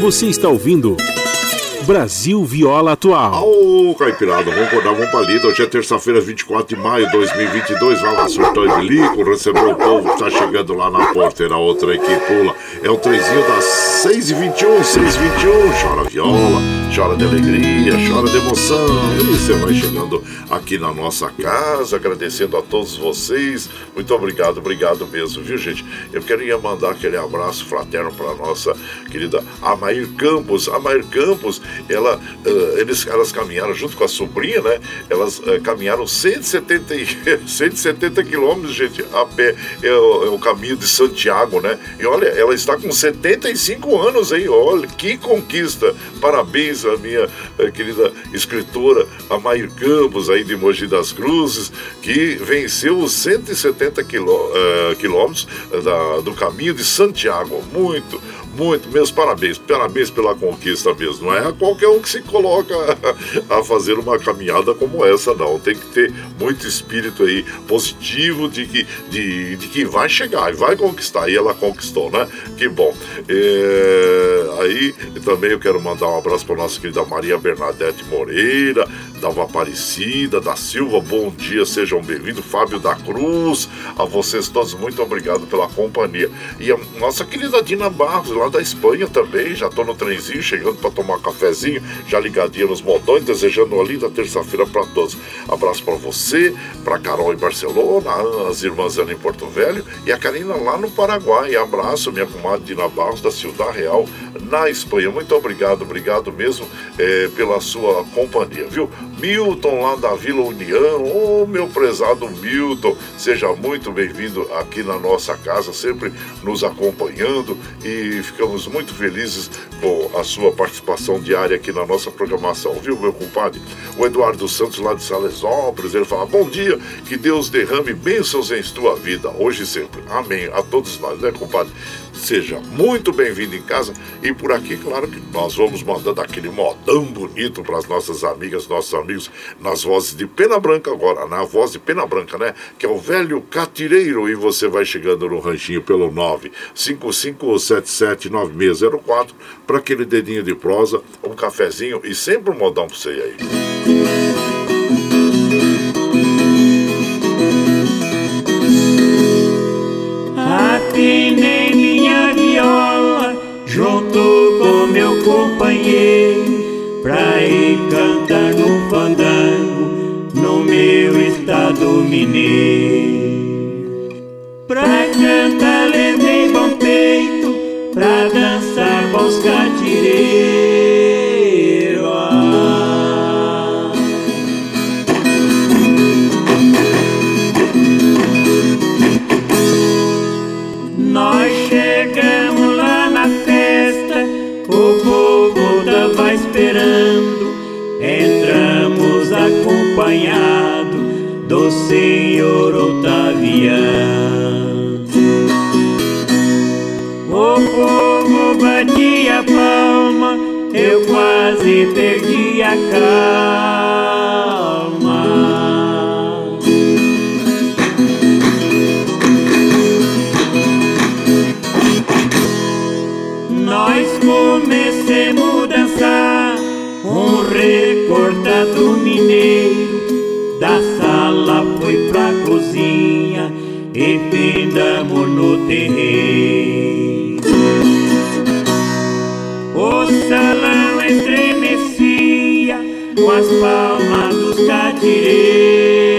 Você está ouvindo Brasil Viola Atual. Ô, Caipirada, vamos acordar, vamos pra lida. Hoje é terça-feira, 24 de maio de 2022. Vai lá, surtão de bilico, recebeu o povo que tá chegando lá na porteira. Outra aí que pula. É o trezinho das 6h21, 6h21. Chora viola chora de alegria, chora de emoção. E você vai chegando aqui na nossa casa, agradecendo a todos vocês. Muito obrigado, obrigado mesmo, viu, gente? Eu queria mandar aquele abraço fraterno para nossa querida Amair Campos. Amair Campos, ela, uh, eles, elas caminharam junto com a sobrinha, né? Elas uh, caminharam 170, 170 [LAUGHS] quilômetros, gente, a pé. É o, é o caminho de Santiago, né? E olha, ela está com 75 anos, hein? Olha, que conquista! Parabéns à minha uh, querida escritora Amair Campos, aí de Mogi das Cruzes, que venceu os 170 quilô, quilômetros da, do caminho de Santiago. Muito, muito, meus parabéns, parabéns pela conquista mesmo. Não é qualquer um que se coloca [LAUGHS] a fazer uma caminhada como essa, não. Tem que ter muito espírito aí positivo de que, de, de que vai chegar e vai conquistar. E ela conquistou, né? Que bom. É, aí também eu quero mandar um abraço para nossa querida Maria Bernadette Moreira, Dalva Aparecida, da Silva, bom dia, sejam bem-vindos. Fábio da Cruz, a vocês todos, muito obrigado pela companhia. E a nossa querida Dina Barros, lá da Espanha também, já tô no trenzinho, chegando para tomar um cafezinho, já ligadinha nos modões, desejando uma linda terça-feira para todos. Abraço para você, para Carol em Barcelona, as irmãs Ana em Porto Velho e a Karina lá no Paraguai. Abraço, minha comadre Dina Barros, da Ciudad Real, na Espanha. Muito obrigado, obrigado mesmo é, pela sua companhia, viu? Milton lá da Vila União, ô oh, meu prezado Milton, seja muito bem-vindo aqui na nossa casa, sempre nos acompanhando e ficamos muito felizes com a sua participação diária aqui na nossa programação, viu, meu compadre? O Eduardo Santos lá de Salesópolis, ele fala: Bom dia, que Deus derrame bênçãos em tua vida, hoje e sempre. Amém. A todos nós, né, compadre? Seja muito bem-vindo em casa e por aqui, claro que nós vamos mandando aquele modão bonito para as nossas amigas, nossos amigos, nas vozes de Pena Branca agora, na voz de Pena Branca, né? Que é o velho catireiro e você vai chegando no ranchinho pelo 955779604 para aquele dedinho de prosa, um cafezinho e sempre um modão para você aí. Afinei companheiro pra ir cantar no fandango no meu estado mineiro. Pra cantar levei bom peito, pra dançar bons catireiros. Povo batia palma, eu quase perdi a calma. Nós comecemos a dançar um recortado mineiro. Da sala foi pra cozinha e findamos no terreiro. Estremecia com as palmas dos catireiros.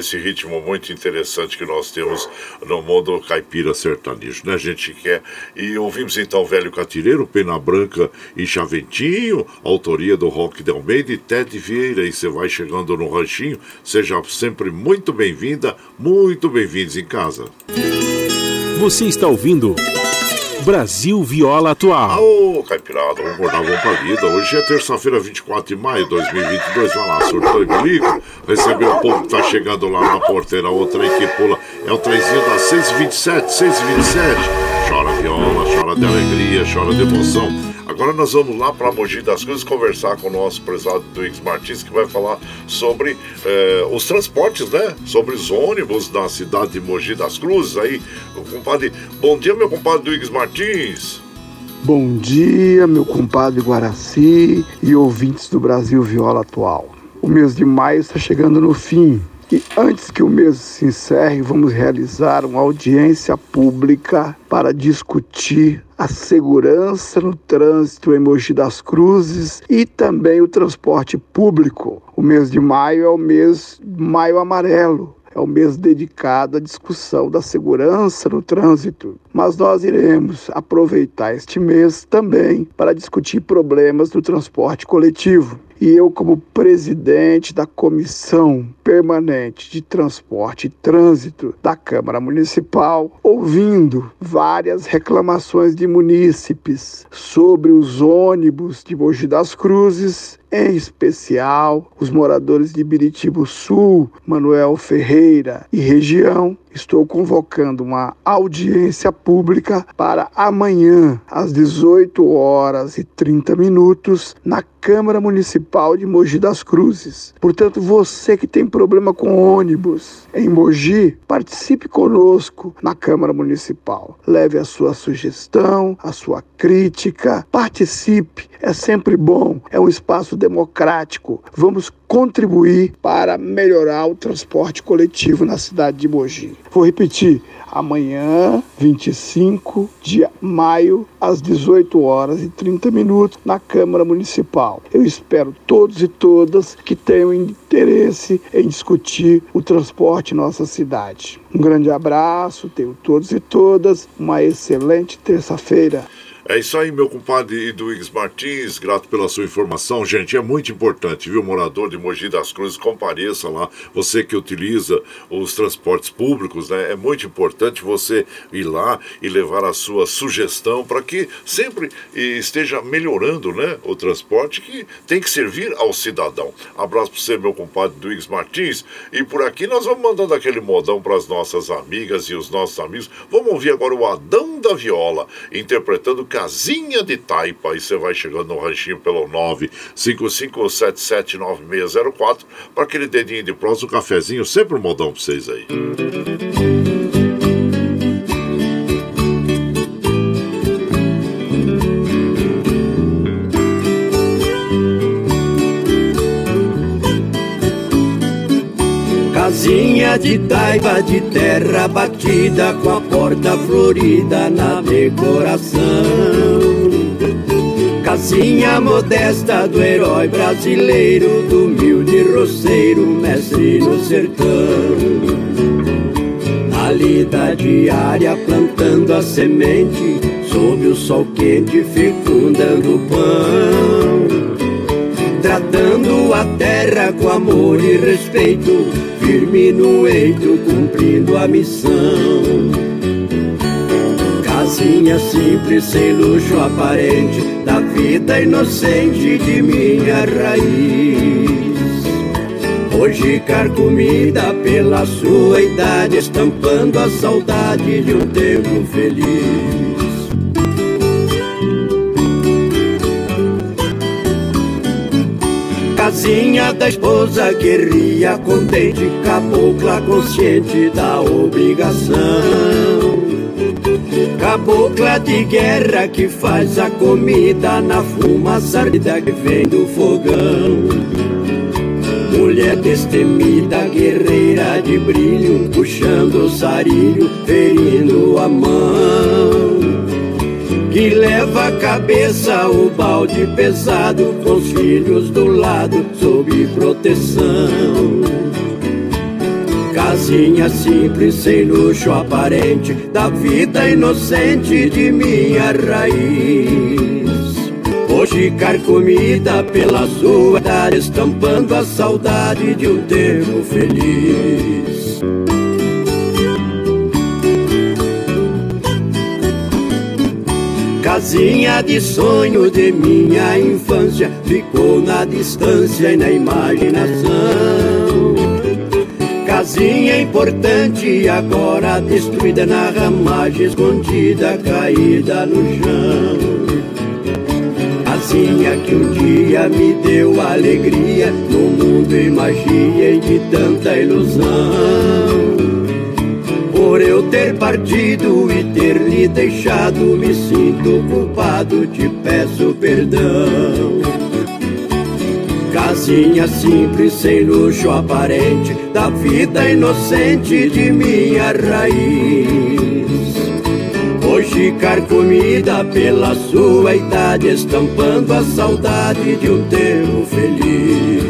Esse ritmo muito interessante que nós temos no mundo caipira sertanejo, né? A gente quer. E ouvimos então Velho Catireiro, Pena Branca e Chaventinho, autoria do Rock de Almeida e Ted Vieira. E você vai chegando no ranchinho, seja sempre muito bem-vinda, muito bem-vindos em casa. Você está ouvindo. Brasil Viola Atual. Ô, Caipirada, vamos acordar, vamos pra vida. Hoje é terça-feira, 24 de maio de 2022. Vai lá, surtou e bilico. Recebeu o povo que tá chegando lá na porteira. O trem que pula é o trenzinho das 627, 627. Chora viola, chora de alegria, chora de emoção. Agora nós vamos lá para Mogi das Cruzes conversar com o nosso prezado Duígues Martins, que vai falar sobre eh, os transportes, né? Sobre os ônibus da cidade de Mogi das Cruzes. Aí, o compadre. Bom dia, meu compadre Duígues Martins. Bom dia, meu compadre Guaraci e ouvintes do Brasil Viola Atual. O mês de maio está chegando no fim. E antes que o mês se encerre, vamos realizar uma audiência pública para discutir a segurança no trânsito em Mogi das Cruzes e também o transporte público. O mês de maio é o mês maio amarelo, é o mês dedicado à discussão da segurança no trânsito. Mas nós iremos aproveitar este mês também para discutir problemas do transporte coletivo. E eu, como presidente da Comissão Permanente de Transporte e Trânsito da Câmara Municipal, ouvindo várias reclamações de munícipes sobre os ônibus de Mogi das Cruzes, em especial os moradores de Biritibo Sul, Manuel Ferreira e região, estou convocando uma audiência pública para amanhã, às 18 horas e 30 minutos, na Câmara Municipal de Mogi das Cruzes. Portanto, você que tem problema com ônibus em Mogi, participe conosco na Câmara Municipal. Leve a sua sugestão, a sua crítica, participe. É sempre bom, é um espaço democrático. Vamos contribuir para melhorar o transporte coletivo na cidade de Mogi. Vou repetir, amanhã, 25 de maio, às 18 horas e 30 minutos, na Câmara Municipal. Eu espero todos e todas que tenham interesse em discutir o transporte em nossa cidade. Um grande abraço, tenho todos e todas uma excelente terça-feira. É isso aí, meu compadre Edwigs Martins, grato pela sua informação. Gente, é muito importante, viu, morador de Mogi das Cruzes, compareça lá. Você que utiliza os transportes públicos, né? É muito importante você ir lá e levar a sua sugestão para que sempre esteja melhorando, né, o transporte que tem que servir ao cidadão. Abraço para você, meu compadre Edwigs Martins. E por aqui nós vamos mandando aquele modão para as nossas amigas e os nossos amigos. Vamos ouvir agora o Adão da Viola, interpretando Casinha de Taipa. E você vai chegando no ranchinho pelo 955779604 para aquele dedinho de prosa, um cafezinho, sempre um modão para vocês aí. Casinha de taipa de terra batida com a porta florida na decoração. Casinha modesta do herói brasileiro, do humilde roceiro, mestre no sertão. Na lida diária plantando a semente, sob o sol quente fecundando o pão. Tratando a terra com amor e respeito, firme no eito, cumprindo a missão. Casinha simples, sem luxo aparente, da vida inocente de minha raiz. Hoje carcomida pela sua idade, estampando a saudade de um tempo feliz. Casinha da esposa que ria contente, cabocla consciente da obrigação. Cabocla de guerra que faz a comida na fumaça que vem do fogão. Mulher destemida, guerreira de brilho, puxando o sarilho, ferindo a mão que leva a cabeça o balde pesado, com os filhos do lado, sob proteção. Casinha simples, sem luxo aparente, da vida inocente de minha raiz. Hoje carcomida pela sua estampando a saudade de um tempo feliz. Casinha de sonho de minha infância ficou na distância e na imaginação. Casinha importante agora destruída na ramagem escondida, caída no chão. Casinha que um dia me deu alegria no mundo e magia e de tanta ilusão. Ter partido e ter lhe deixado, me sinto culpado, te peço perdão. Casinha simples, sem luxo aparente, da vida inocente de minha raiz. Hoje carcomida pela sua idade, estampando a saudade de um tempo feliz.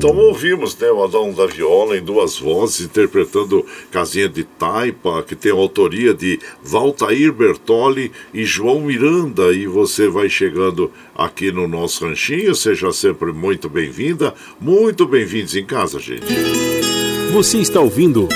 Então ouvimos né, o Adão da Viola em duas vozes, interpretando Casinha de Taipa, que tem a autoria de Valtair Bertoli e João Miranda. E você vai chegando aqui no nosso ranchinho, seja sempre muito bem-vinda, muito bem-vindos em casa, gente. Você está ouvindo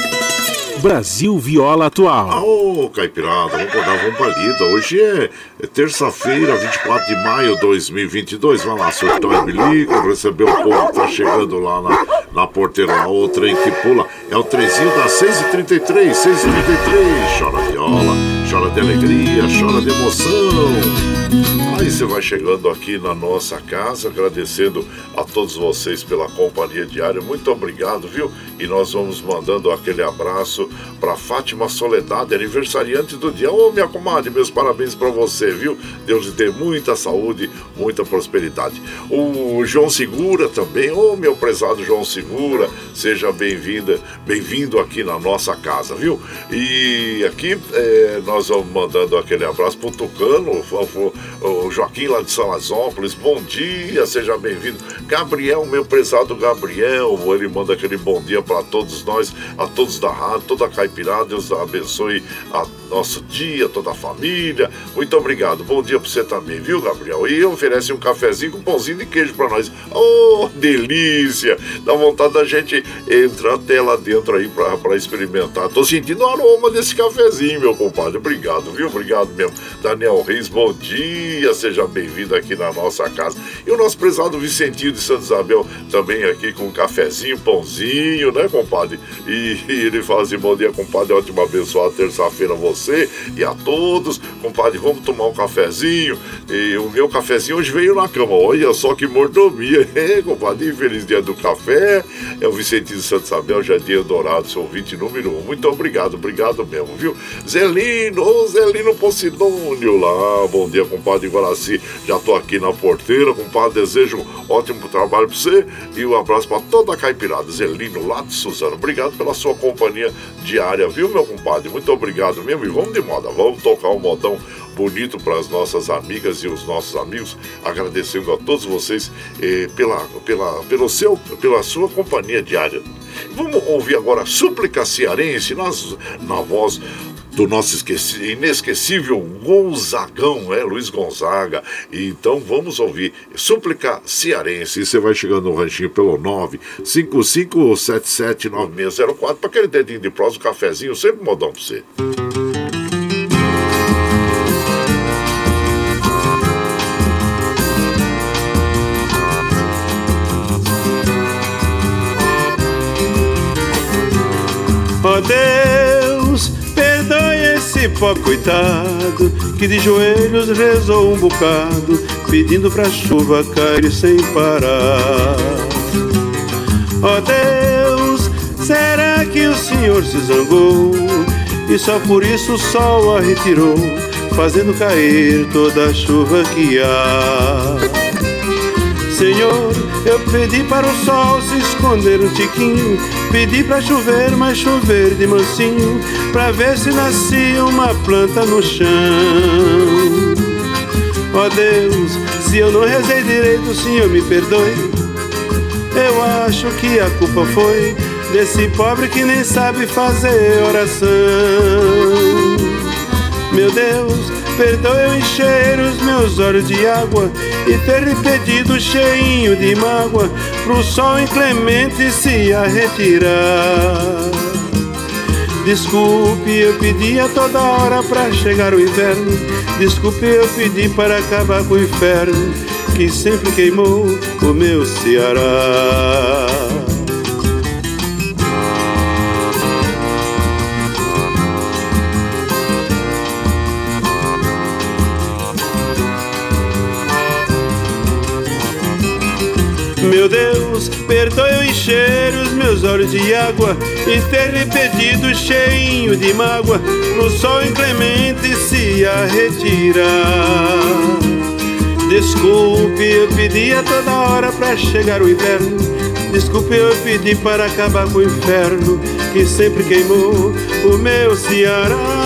Brasil Viola Atual. Ô, Caipirada, vamos dar uma palida. Hoje é, é terça-feira, 24 de maio de 2022. Vai lá, surtou e bilico, recebeu o povo que tá chegando lá na, na porteira, lá, o trem que pula. É o trezinho das 6h33, 6h33. Chora viola, chora de alegria, chora de emoção. Você vai chegando aqui na nossa casa, agradecendo a todos vocês pela companhia diária. Muito obrigado, viu? E nós vamos mandando aquele abraço para Fátima Soledade, aniversariante do dia. Ô, minha comadre, meus parabéns para você, viu? Deus lhe dê muita saúde, muita prosperidade. O João Segura também, ô, meu prezado João Segura, seja bem-vinda, bem-vindo aqui na nossa casa, viu? E aqui é, nós vamos mandando aquele abraço pro Tucano, o, o Joaquim lá de Salazópolis, bom dia, seja bem-vindo. Gabriel, meu prezado Gabriel, ele manda aquele bom dia para todos nós, a todos da rádio, toda a caipirada, Deus abençoe a nosso dia, toda a família. Muito obrigado, bom dia para você também, viu, Gabriel? E oferece um cafezinho com um pãozinho de queijo para nós. Oh, delícia! Dá vontade da gente entrar até lá dentro aí para experimentar. Tô sentindo o aroma desse cafezinho, meu compadre. Obrigado, viu? Obrigado mesmo. Daniel Reis, bom dia, seja bem-vindo aqui na nossa casa. E o nosso prezado Vicentinho de Santa Isabel também aqui com um cafezinho, pãozinho, né, compadre? E, e ele fala assim: bom dia, compadre, ótima abençoada terça-feira a você e a todos. Compadre, vamos tomar um cafezinho. E o meu cafezinho hoje veio na cama. Olha só que mordomia, [LAUGHS] hein, compadre? Feliz dia do café. É o Vicentinho de Santa Isabel, Jardim Dourado, seu ouvinte número um. Muito obrigado, obrigado mesmo, viu? Zelino, ô Zelino Posidônio lá. Bom dia, compadre Guaraci. Já tô aqui na porteira, compadre. Desejo um ótimo trabalho pra você e um abraço pra toda a caipirada. Zelino de Suzano. Obrigado pela sua companhia diária, viu, meu compadre? Muito obrigado mesmo. E vamos de moda, vamos tocar um modão bonito para as nossas amigas e os nossos amigos, agradecendo a todos vocês eh, pela, pela, pelo seu, pela sua companhia diária. Vamos ouvir agora Súplica Cearense nas, na voz do nosso inesquecível Gonzagão, é Luiz Gonzaga. Então vamos ouvir Súplica Cearense. E você vai chegando no ranchinho pelo 955779604 para aquele dedinho de prosa, um cafezinho, sempre modão para você. Deus, pobre coitado que de joelhos rezou um bocado, pedindo pra chuva cair sem parar. Ó oh Deus, será que o Senhor se zangou e só por isso o sol a retirou, fazendo cair toda a chuva que há? Senhor, eu pedi para o sol se esconder um tiquinho, pedi para chover, mas chover de mansinho, para ver se nascia uma planta no chão. Oh Deus, Se eu não rezei direito, o senhor me perdoe. Eu acho que a culpa foi desse pobre que nem sabe fazer oração. Meu Deus, perdoe eu encher os meus olhos de água e ter lhe pedido cheinho de mágoa pro sol inclemente se a retirar. Desculpe, eu pedi a toda hora pra chegar o inverno. Desculpe, eu pedi para acabar com o inferno que sempre queimou o meu Ceará. Meu Deus, perdoe eu encher os meus olhos de água e ter lhe pedido cheinho de mágoa no sol inclemente se a retirar. Desculpe, eu pedi a toda hora para chegar o inverno. Desculpe, eu pedi para acabar com o inferno que sempre queimou o meu Ceará.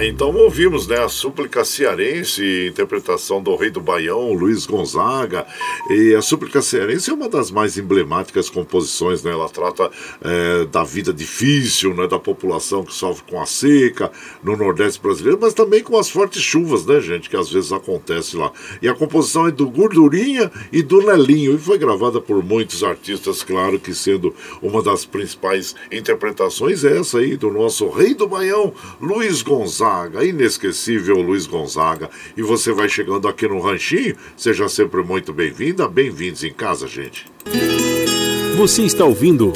Ah, então ouvimos, né, a súplica cearense, interpretação do rei do Baião, Luiz Gonzaga. E a súplica cearense é uma das mais emblemáticas composições, né? Ela trata é, da vida difícil, né, da população que sofre com a seca no Nordeste brasileiro, mas também com as fortes chuvas, né, gente, que às vezes acontece lá. E a composição é do Gordurinha e do Nelinho, e foi gravada por muitos artistas, claro que sendo uma das principais interpretações é essa aí do nosso rei do Baião, Luiz Gonzaga. Gonzaga, inesquecível Luiz Gonzaga. E você vai chegando aqui no Ranchinho, seja sempre muito bem-vinda, bem-vindos em casa, gente. Você está ouvindo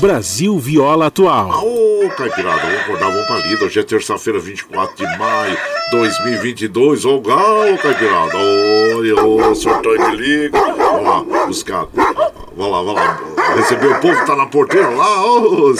Brasil Viola Atual. Ô, Caipirada, vamos acordar, vamos pra lida. Hoje é terça-feira, 24 de maio de 2022. Ô, Galo, Caipirada. Olha, ô, sortão que liga. Vamos lá, buscar. Vamos lá, vamos lá. Receber o povo, tá na porteira lá. Ô,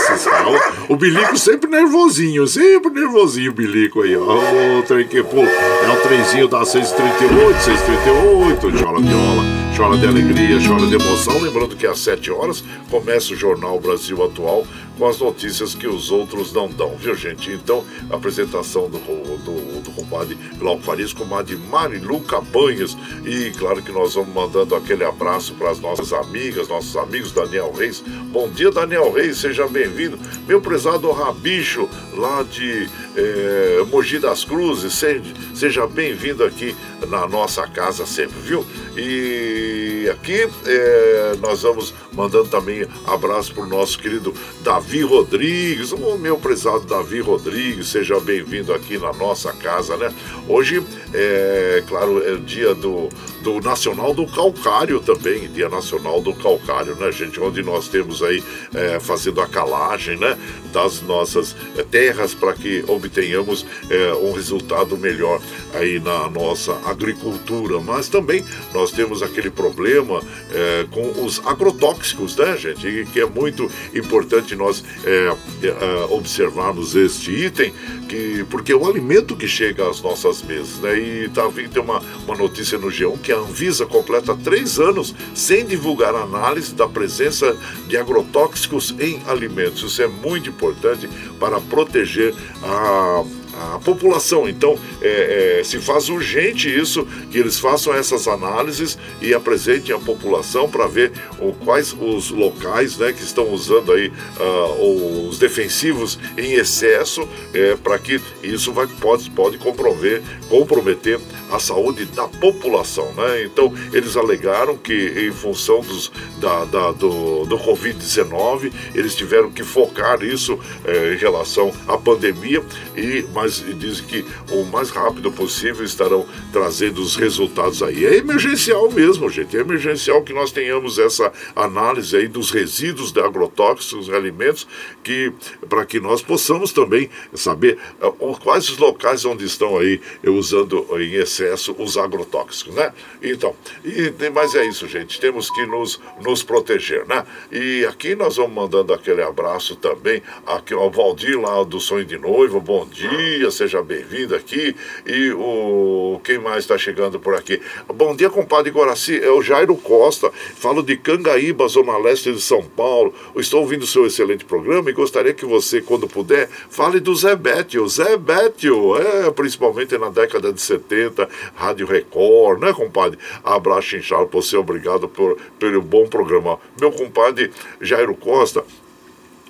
o Bilico sempre nervosinho, sempre nervosinho o Bilico aí. Ô, trem que, pô, é o trenzinho da 638, 638. Chora viola, chora de alegria, chora de emoção. Lembrando que às 7 horas começa o Jornal Brasil Atual com as notícias que os outros não dão, viu gente? Então, a apresentação do, do, do compadre Glauco Farias, comadre Marilu Cabanhas. E claro que nós vamos mandando aquele abraço para as nossas amigas, nossos amigos Daniel Reis. Bom dia, Daniel Reis, seja bem-vindo. Meu prezado Rabicho, lá de é, Mogi das Cruzes, seja, seja bem-vindo aqui na nossa casa sempre, viu? E aqui é, nós vamos mandando também abraço para o nosso querido Davi Rodrigues, o meu prezado Davi Rodrigues, seja bem-vindo aqui na nossa casa, né? Hoje, é claro, é dia do, do Nacional do Calcário também, Dia Nacional do Calcário, né, gente? Onde nós temos aí é, fazendo a calagem, né, das nossas é, terras para que obtenhamos é, um resultado melhor aí na nossa agricultura. Mas também nós temos aquele problema é, com os agrotóxicos, né, gente? Que é muito importante nós é, é, observarmos este item, que, porque é o alimento que chega às nossas mesas, né? E tá, tem uma, uma notícia no G1 que a Anvisa completa três anos sem divulgar análise da presença de agrotóxicos em alimentos. Isso é muito importante para proteger a a população. Então, é, é, se faz urgente isso, que eles façam essas análises e apresentem à população para ver o, quais os locais né, que estão usando aí uh, os defensivos em excesso, é, para que isso vai, pode, pode comprometer, comprometer a saúde da população. Né? Então, eles alegaram que em função dos, da, da do, do Covid-19, eles tiveram que focar isso é, em relação à pandemia, e, mas dizem que o mais rápido possível estarão trazendo os resultados aí. É emergencial mesmo, gente. É emergencial que nós tenhamos essa análise aí dos resíduos de agrotóxicos alimentos, que para que nós possamos também saber uh, quais os locais onde estão aí usando em excesso os agrotóxicos, né? Então, e, mas é isso, gente. Temos que nos, nos proteger, né? E aqui nós vamos mandando aquele abraço também aqui ao Valdir lá do Sonho de Noivo. Bom dia, dia, seja bem-vindo aqui. E o quem mais está chegando por aqui? Bom dia, compadre Guaraci. É o Jairo Costa. Falo de Cangaíba, Zona Leste de São Paulo. estou ouvindo o seu excelente programa e gostaria que você, quando puder, fale do Zé Bétio. Zé Bétio, é, principalmente na década de 70, Rádio Record, né, compadre? Abraço inchado você, obrigado por, pelo bom programa. Meu compadre Jairo Costa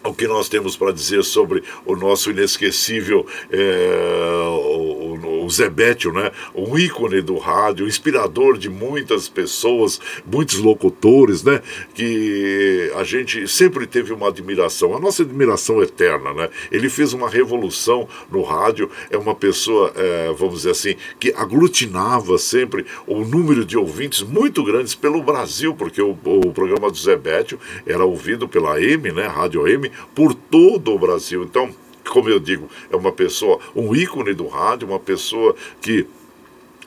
o que nós temos para dizer sobre o nosso inesquecível é, o, Zebetio, né? um ícone do rádio, inspirador de muitas pessoas, muitos locutores, né? que a gente sempre teve uma admiração, a nossa admiração eterna. Né? Ele fez uma revolução no rádio, é uma pessoa, é, vamos dizer assim, que aglutinava sempre o número de ouvintes muito grandes pelo Brasil, porque o, o programa do Zebetio era ouvido pela M, né? Rádio M, por todo o Brasil. Então, como eu digo, é uma pessoa, um ícone do rádio, uma pessoa que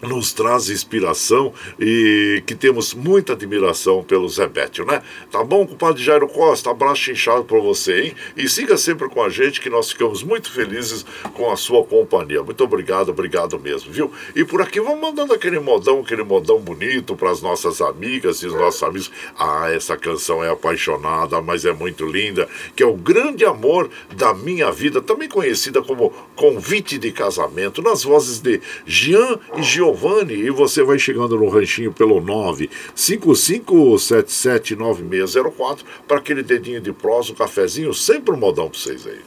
nos traz inspiração e que temos muita admiração pelo Zé Bétio, né? Tá bom, compadre Jairo Costa? Abraço inchado para você, hein? E siga sempre com a gente, que nós ficamos muito felizes com a sua companhia. Muito obrigado, obrigado mesmo, viu? E por aqui vamos mandando aquele modão, aquele modão bonito para as nossas amigas e os nossos amigos. Ah, essa canção é apaixonada, mas é muito linda, que é o grande amor da minha vida, também conhecida como Convite de Casamento, nas vozes de Jean e Giovanni Giovanni e você vai chegando no ranchinho pelo 955779604 para aquele dedinho de prosa, um cafezinho, sempre um modão para vocês aí.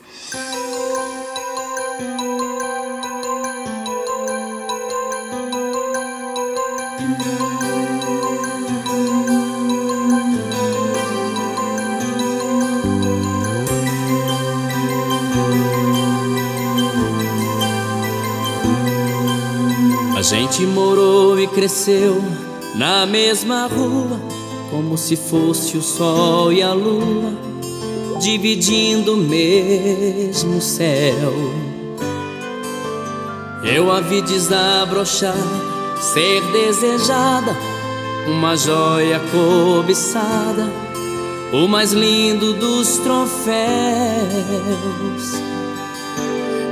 E cresceu na mesma rua, como se fosse o sol e a lua dividindo o mesmo céu. Eu a vi desabrochar, ser desejada, uma joia cobiçada, o mais lindo dos troféus.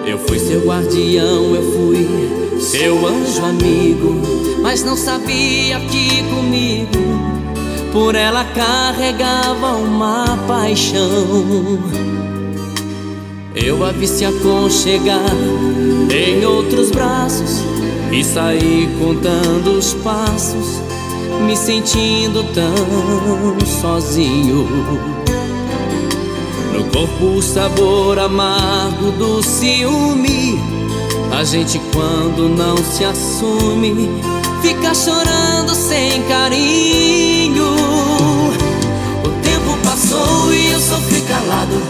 Eu fui seu guardião, eu fui seu anjo amigo, mas não sabia que comigo por ela carregava uma paixão. Eu a vi se aconchegar em outros braços e saí contando os passos, me sentindo tão sozinho. Corpo o sabor amargo do ciúme. A gente quando não se assume Fica chorando sem carinho. O tempo passou e eu sofri calado.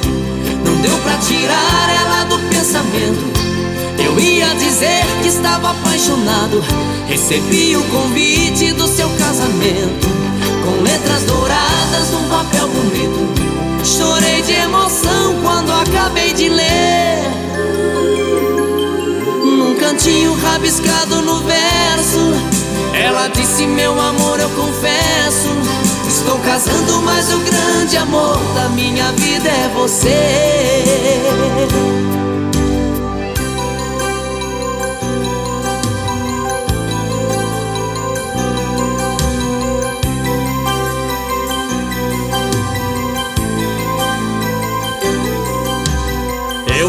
Não deu pra tirar ela do pensamento. Eu ia dizer que estava apaixonado. Recebi o convite do seu casamento. Com letras douradas num papel bonito Chorei de emoção quando acabei de ler cantinho rabiscado no verso. Ela disse: Meu amor, eu confesso. Estou casando, mas o grande amor da minha vida é você.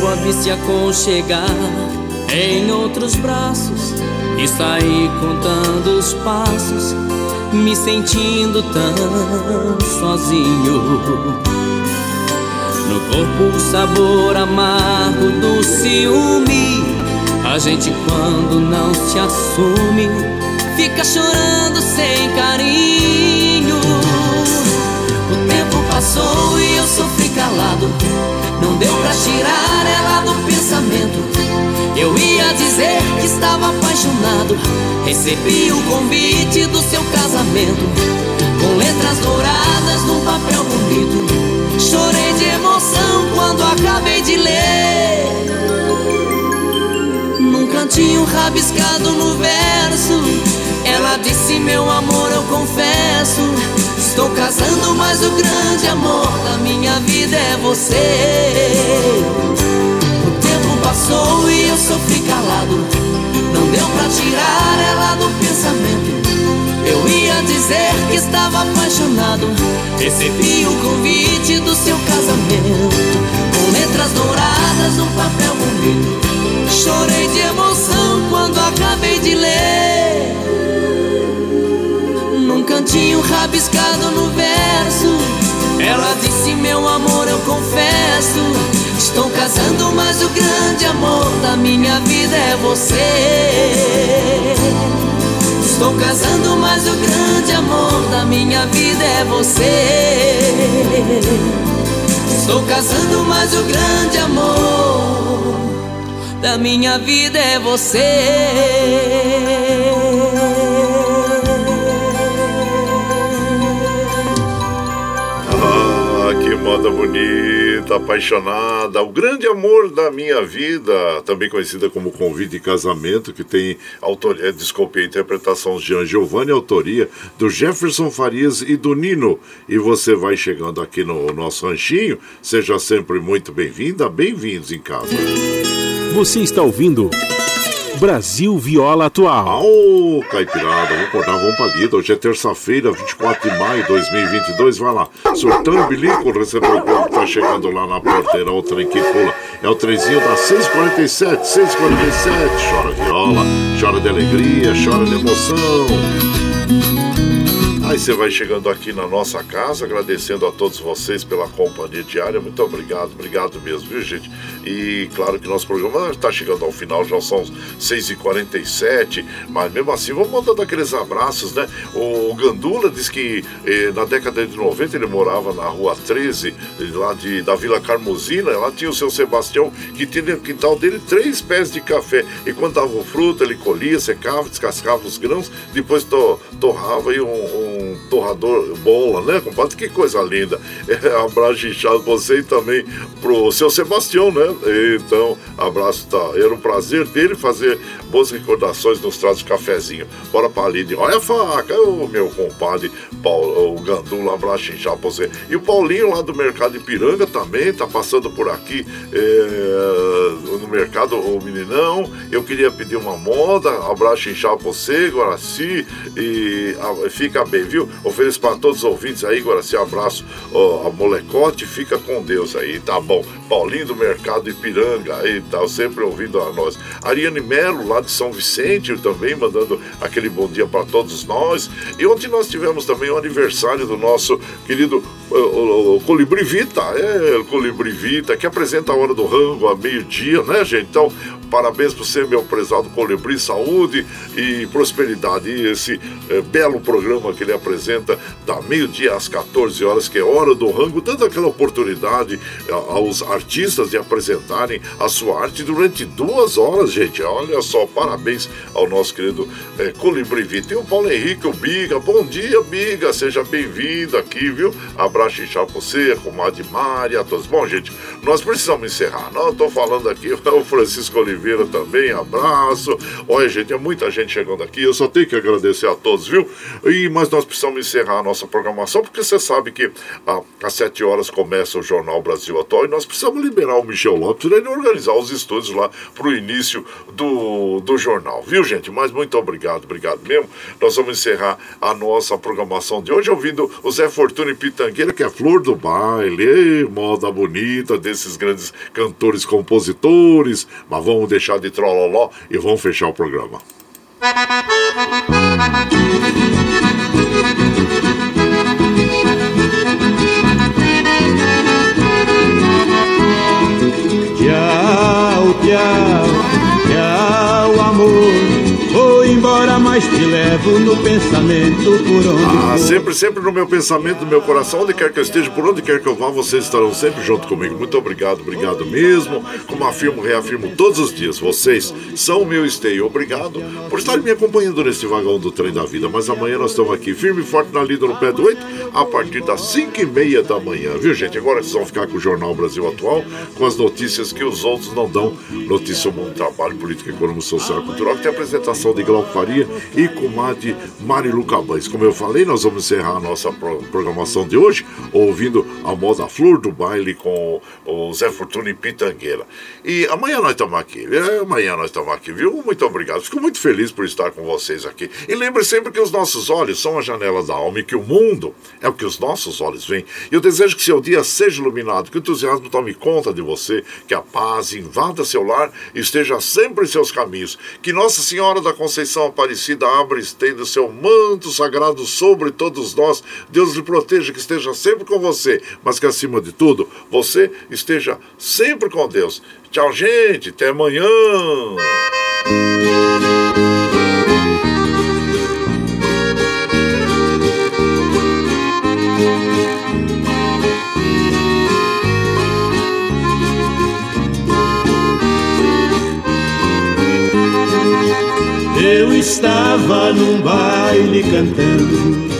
Eu a vi se aconchegar em outros braços e saí contando os passos, me sentindo tão sozinho. No corpo o sabor amargo do ciúme. A gente quando não se assume, fica chorando sem carinho. O tempo passou e eu sofri calado. Não deu pra tirar ela do pensamento. Eu ia dizer que estava apaixonado. Recebi o convite do seu casamento, com letras douradas num papel bonito. Chorei de emoção quando acabei de ler. Num cantinho rabiscado no verso, ela disse: Meu amor, eu confesso. Estou casando, mas o grande amor da minha vida é você passou e eu sofri calado. Não deu pra tirar ela do pensamento. Eu ia dizer que estava apaixonado. Recebi o convite do seu casamento. Com letras douradas no papel bonito. Chorei de emoção quando acabei de ler. Num cantinho rabiscado no verso. Ela disse: Meu amor, eu confesso. Estou casando, mas o grande amor da minha vida é você. Estou casando, mas o grande amor da minha vida é você. Estou casando, mas o grande amor da minha vida é você. Moda bonita, apaixonada, o grande amor da minha vida, também conhecida como Convite de Casamento, que tem autoria, desculpe, a interpretação de Jean Giovanni, autoria do Jefferson Farias e do Nino. E você vai chegando aqui no nosso ranchinho, seja sempre muito bem-vinda, bem-vindos em casa. Você está ouvindo Brasil Viola Atual. Ô, Caipirada, vamos acordar, vamos pra lida. Hoje é terça-feira, 24 de maio de 2022. Vai lá, surtando bilico, recebeu o povo que tá chegando lá na porteira, o trem que pula. É o trenzinho da 647, 647. Chora viola, chora de alegria, chora de emoção. Você vai chegando aqui na nossa casa, agradecendo a todos vocês pela companhia diária. Muito obrigado, obrigado mesmo, viu, gente? E claro que nosso programa está chegando ao final, já são 6h47, mas mesmo assim vamos mandando aqueles abraços, né? O Gandula diz que eh, na década de 90 ele morava na rua 13, lá de, da Vila Carmosina. Lá tinha o seu Sebastião, que tinha no quintal dele três pés de café. E quando dava o fruto, ele colhia, secava, descascava os grãos, depois to, torrava e um, um um torrador bola, né, compadre? Que coisa linda. É, abraço inchado você e também pro seu Sebastião, né? Então, abraço, tá? Era um prazer dele fazer boas recordações nos trazos de cafezinho. Bora pra Aline. Olha a faca, o meu compadre Paulo, o Gandula, abraço inchado pra você. E o Paulinho lá do Mercado Ipiranga também tá passando por aqui é, no mercado, o meninão. Eu queria pedir uma moda, abraço inchado pra você, Guaraci, e a, fica bem, viu? Ofereço para todos os ouvintes aí, Guaraci, abraço ó, a molecote, fica com Deus aí, tá bom. Paulinho do Mercado Ipiranga, aí tá sempre ouvindo a nós. Ariane Melo, lá de São Vicente, também mandando aquele bom dia para todos nós. E ontem nós tivemos também o aniversário do nosso querido o, o, Colibri Vita, é, o Colibri Vita, que apresenta a hora do rango a meio-dia, né, gente? Então, parabéns para você, meu prezado Colibri, saúde e prosperidade. E esse é, belo programa que ele apresenta da meio-dia às 14 horas, que é hora do rango, dando aquela oportunidade aos artistas de apresentarem a sua arte durante duas horas, gente. Olha só, parabéns ao nosso querido é, Colibri Vita. E o Paulo Henrique, o Biga, bom dia, Biga, seja bem-vindo aqui, viu? Abraço inchado pra você, comadre Mari, a todos. Bom, gente, nós precisamos encerrar. Não estou falando aqui, [LAUGHS] o Francisco Oliveira também, abraço. Olha, gente, é muita gente chegando aqui, eu só tenho que agradecer a todos, viu? E, mas nós precisamos encerrar a nossa programação, porque você sabe que ah, às 7 horas começa o Jornal Brasil Atual e nós precisamos liberar o Michel Lopes ele organizar os estúdios lá para o início do, do jornal, viu, gente? Mas muito obrigado, obrigado mesmo. Nós vamos encerrar a nossa programação de hoje ouvindo o Zé Fortuna e Pitangueira, que é flor do baile, moda bonita desses grandes cantores, compositores. Mas vamos deixar de trololó e vamos fechar o programa. Tchau, tchau, tchau, amor Vou embora, mas te levo no pensamento por onde Ah, sempre, sempre no meu pensamento, no meu coração, onde quer que eu esteja, por onde quer que eu vá, vocês estarão sempre junto comigo. Muito obrigado, obrigado mesmo. Como afirmo, reafirmo todos os dias, vocês são o meu esteio. Obrigado por estarem me acompanhando nesse vagão do trem da vida. Mas amanhã nós estamos aqui, firme e forte na lida no pé do 8, a partir das 5 e meia da manhã, viu gente? Agora vocês vão ficar com o Jornal Brasil Atual, com as notícias que os outros não dão. Notícia do mundo, trabalho, política, econômica, social e cultural, que tem apresentação de Glauco Faria e comadre Marilu Cabanes. Como eu falei, nós vamos encerrar a nossa programação de hoje ouvindo a moda Flor do Baile com o Zé Fortuna e Pitangueira. E amanhã nós estamos aqui, é, amanhã nós estamos aqui, viu? Muito obrigado, fico muito feliz por estar com vocês aqui. E lembre sempre que os nossos olhos são a janela da alma e que o mundo é o que os nossos olhos veem. E eu desejo que seu dia seja iluminado, que o entusiasmo tome conta de você, que a paz invada seu lar e esteja sempre em seus caminhos. Que Nossa Senhora da Conceição Aparecida abra e estenda o seu manto sagrado sobre todos nós. Deus lhe proteja, que esteja sempre com você, mas que acima de tudo, você esteja sempre com Deus. Tchau, gente. Até amanhã. Estava num baile cantando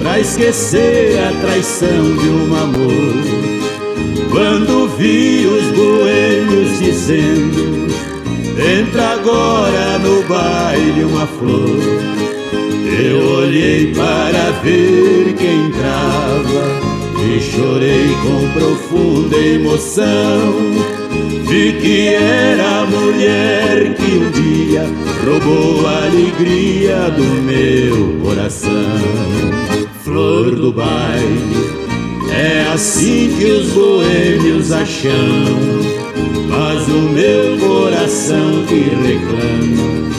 Pra esquecer a traição de um amor. Quando vi os boêmios dizendo Entra agora no baile uma flor. Eu olhei para ver quem entrava E chorei com profunda emoção Vi que era a mulher que um dia roubou a alegria do meu coração. Flor do baile, é assim que os boêmios acham. Mas o meu coração que reclama,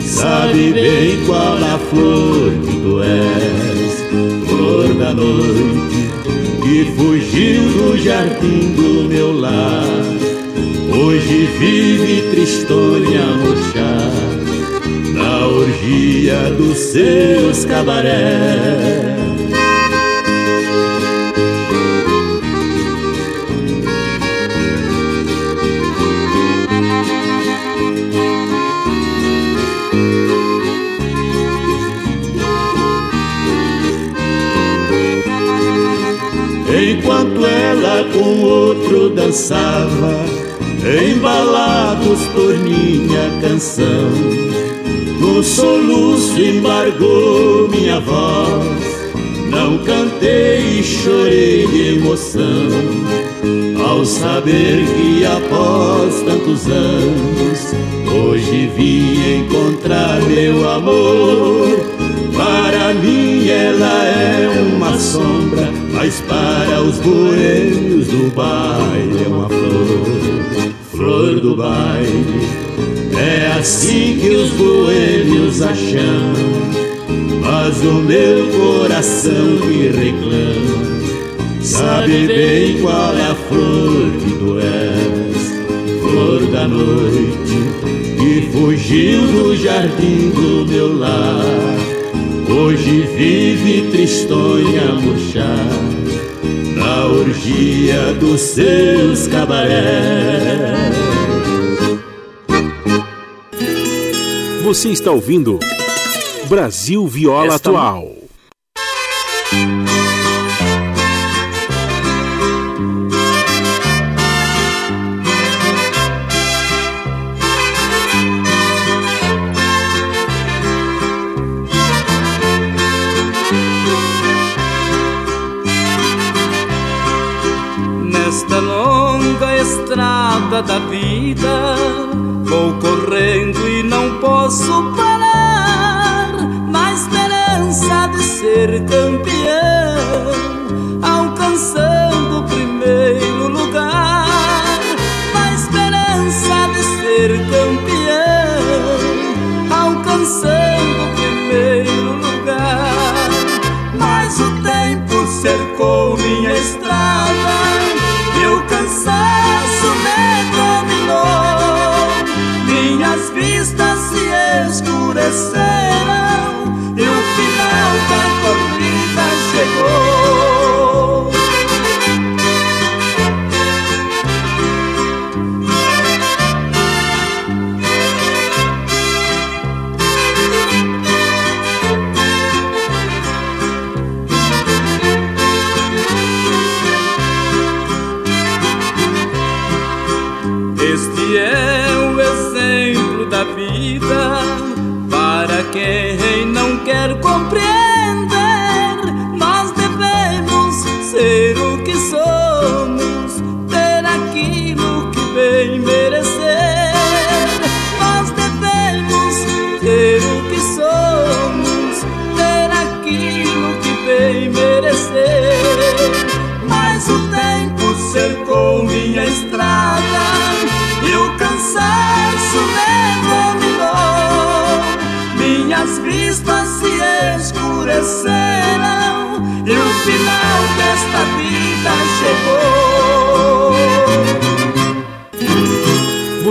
sabe bem qual a flor que tu és, flor da noite, que fugiu do jardim do meu lar Hoje vive tristonha a murchar Na orgia dos seus cabarés. Enquanto ela com outro dançava embalados por minha canção. No soluço embargou minha voz, não cantei e chorei de emoção. Ao saber que após tantos anos, hoje vim encontrar meu amor. Para mim ela é uma sombra, mas para os boêmios do baile é uma flor flor do baile. É assim que os boêmios acham, mas o meu coração que reclama sabe bem qual é a flor que tu és, flor da noite que fugiu do jardim do meu lar. Hoje vive tristonha a murchar na orgia dos seus cabarés. Você está ouvindo Brasil Viola Esta... Atual. baby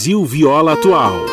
Brasil Viola Atual.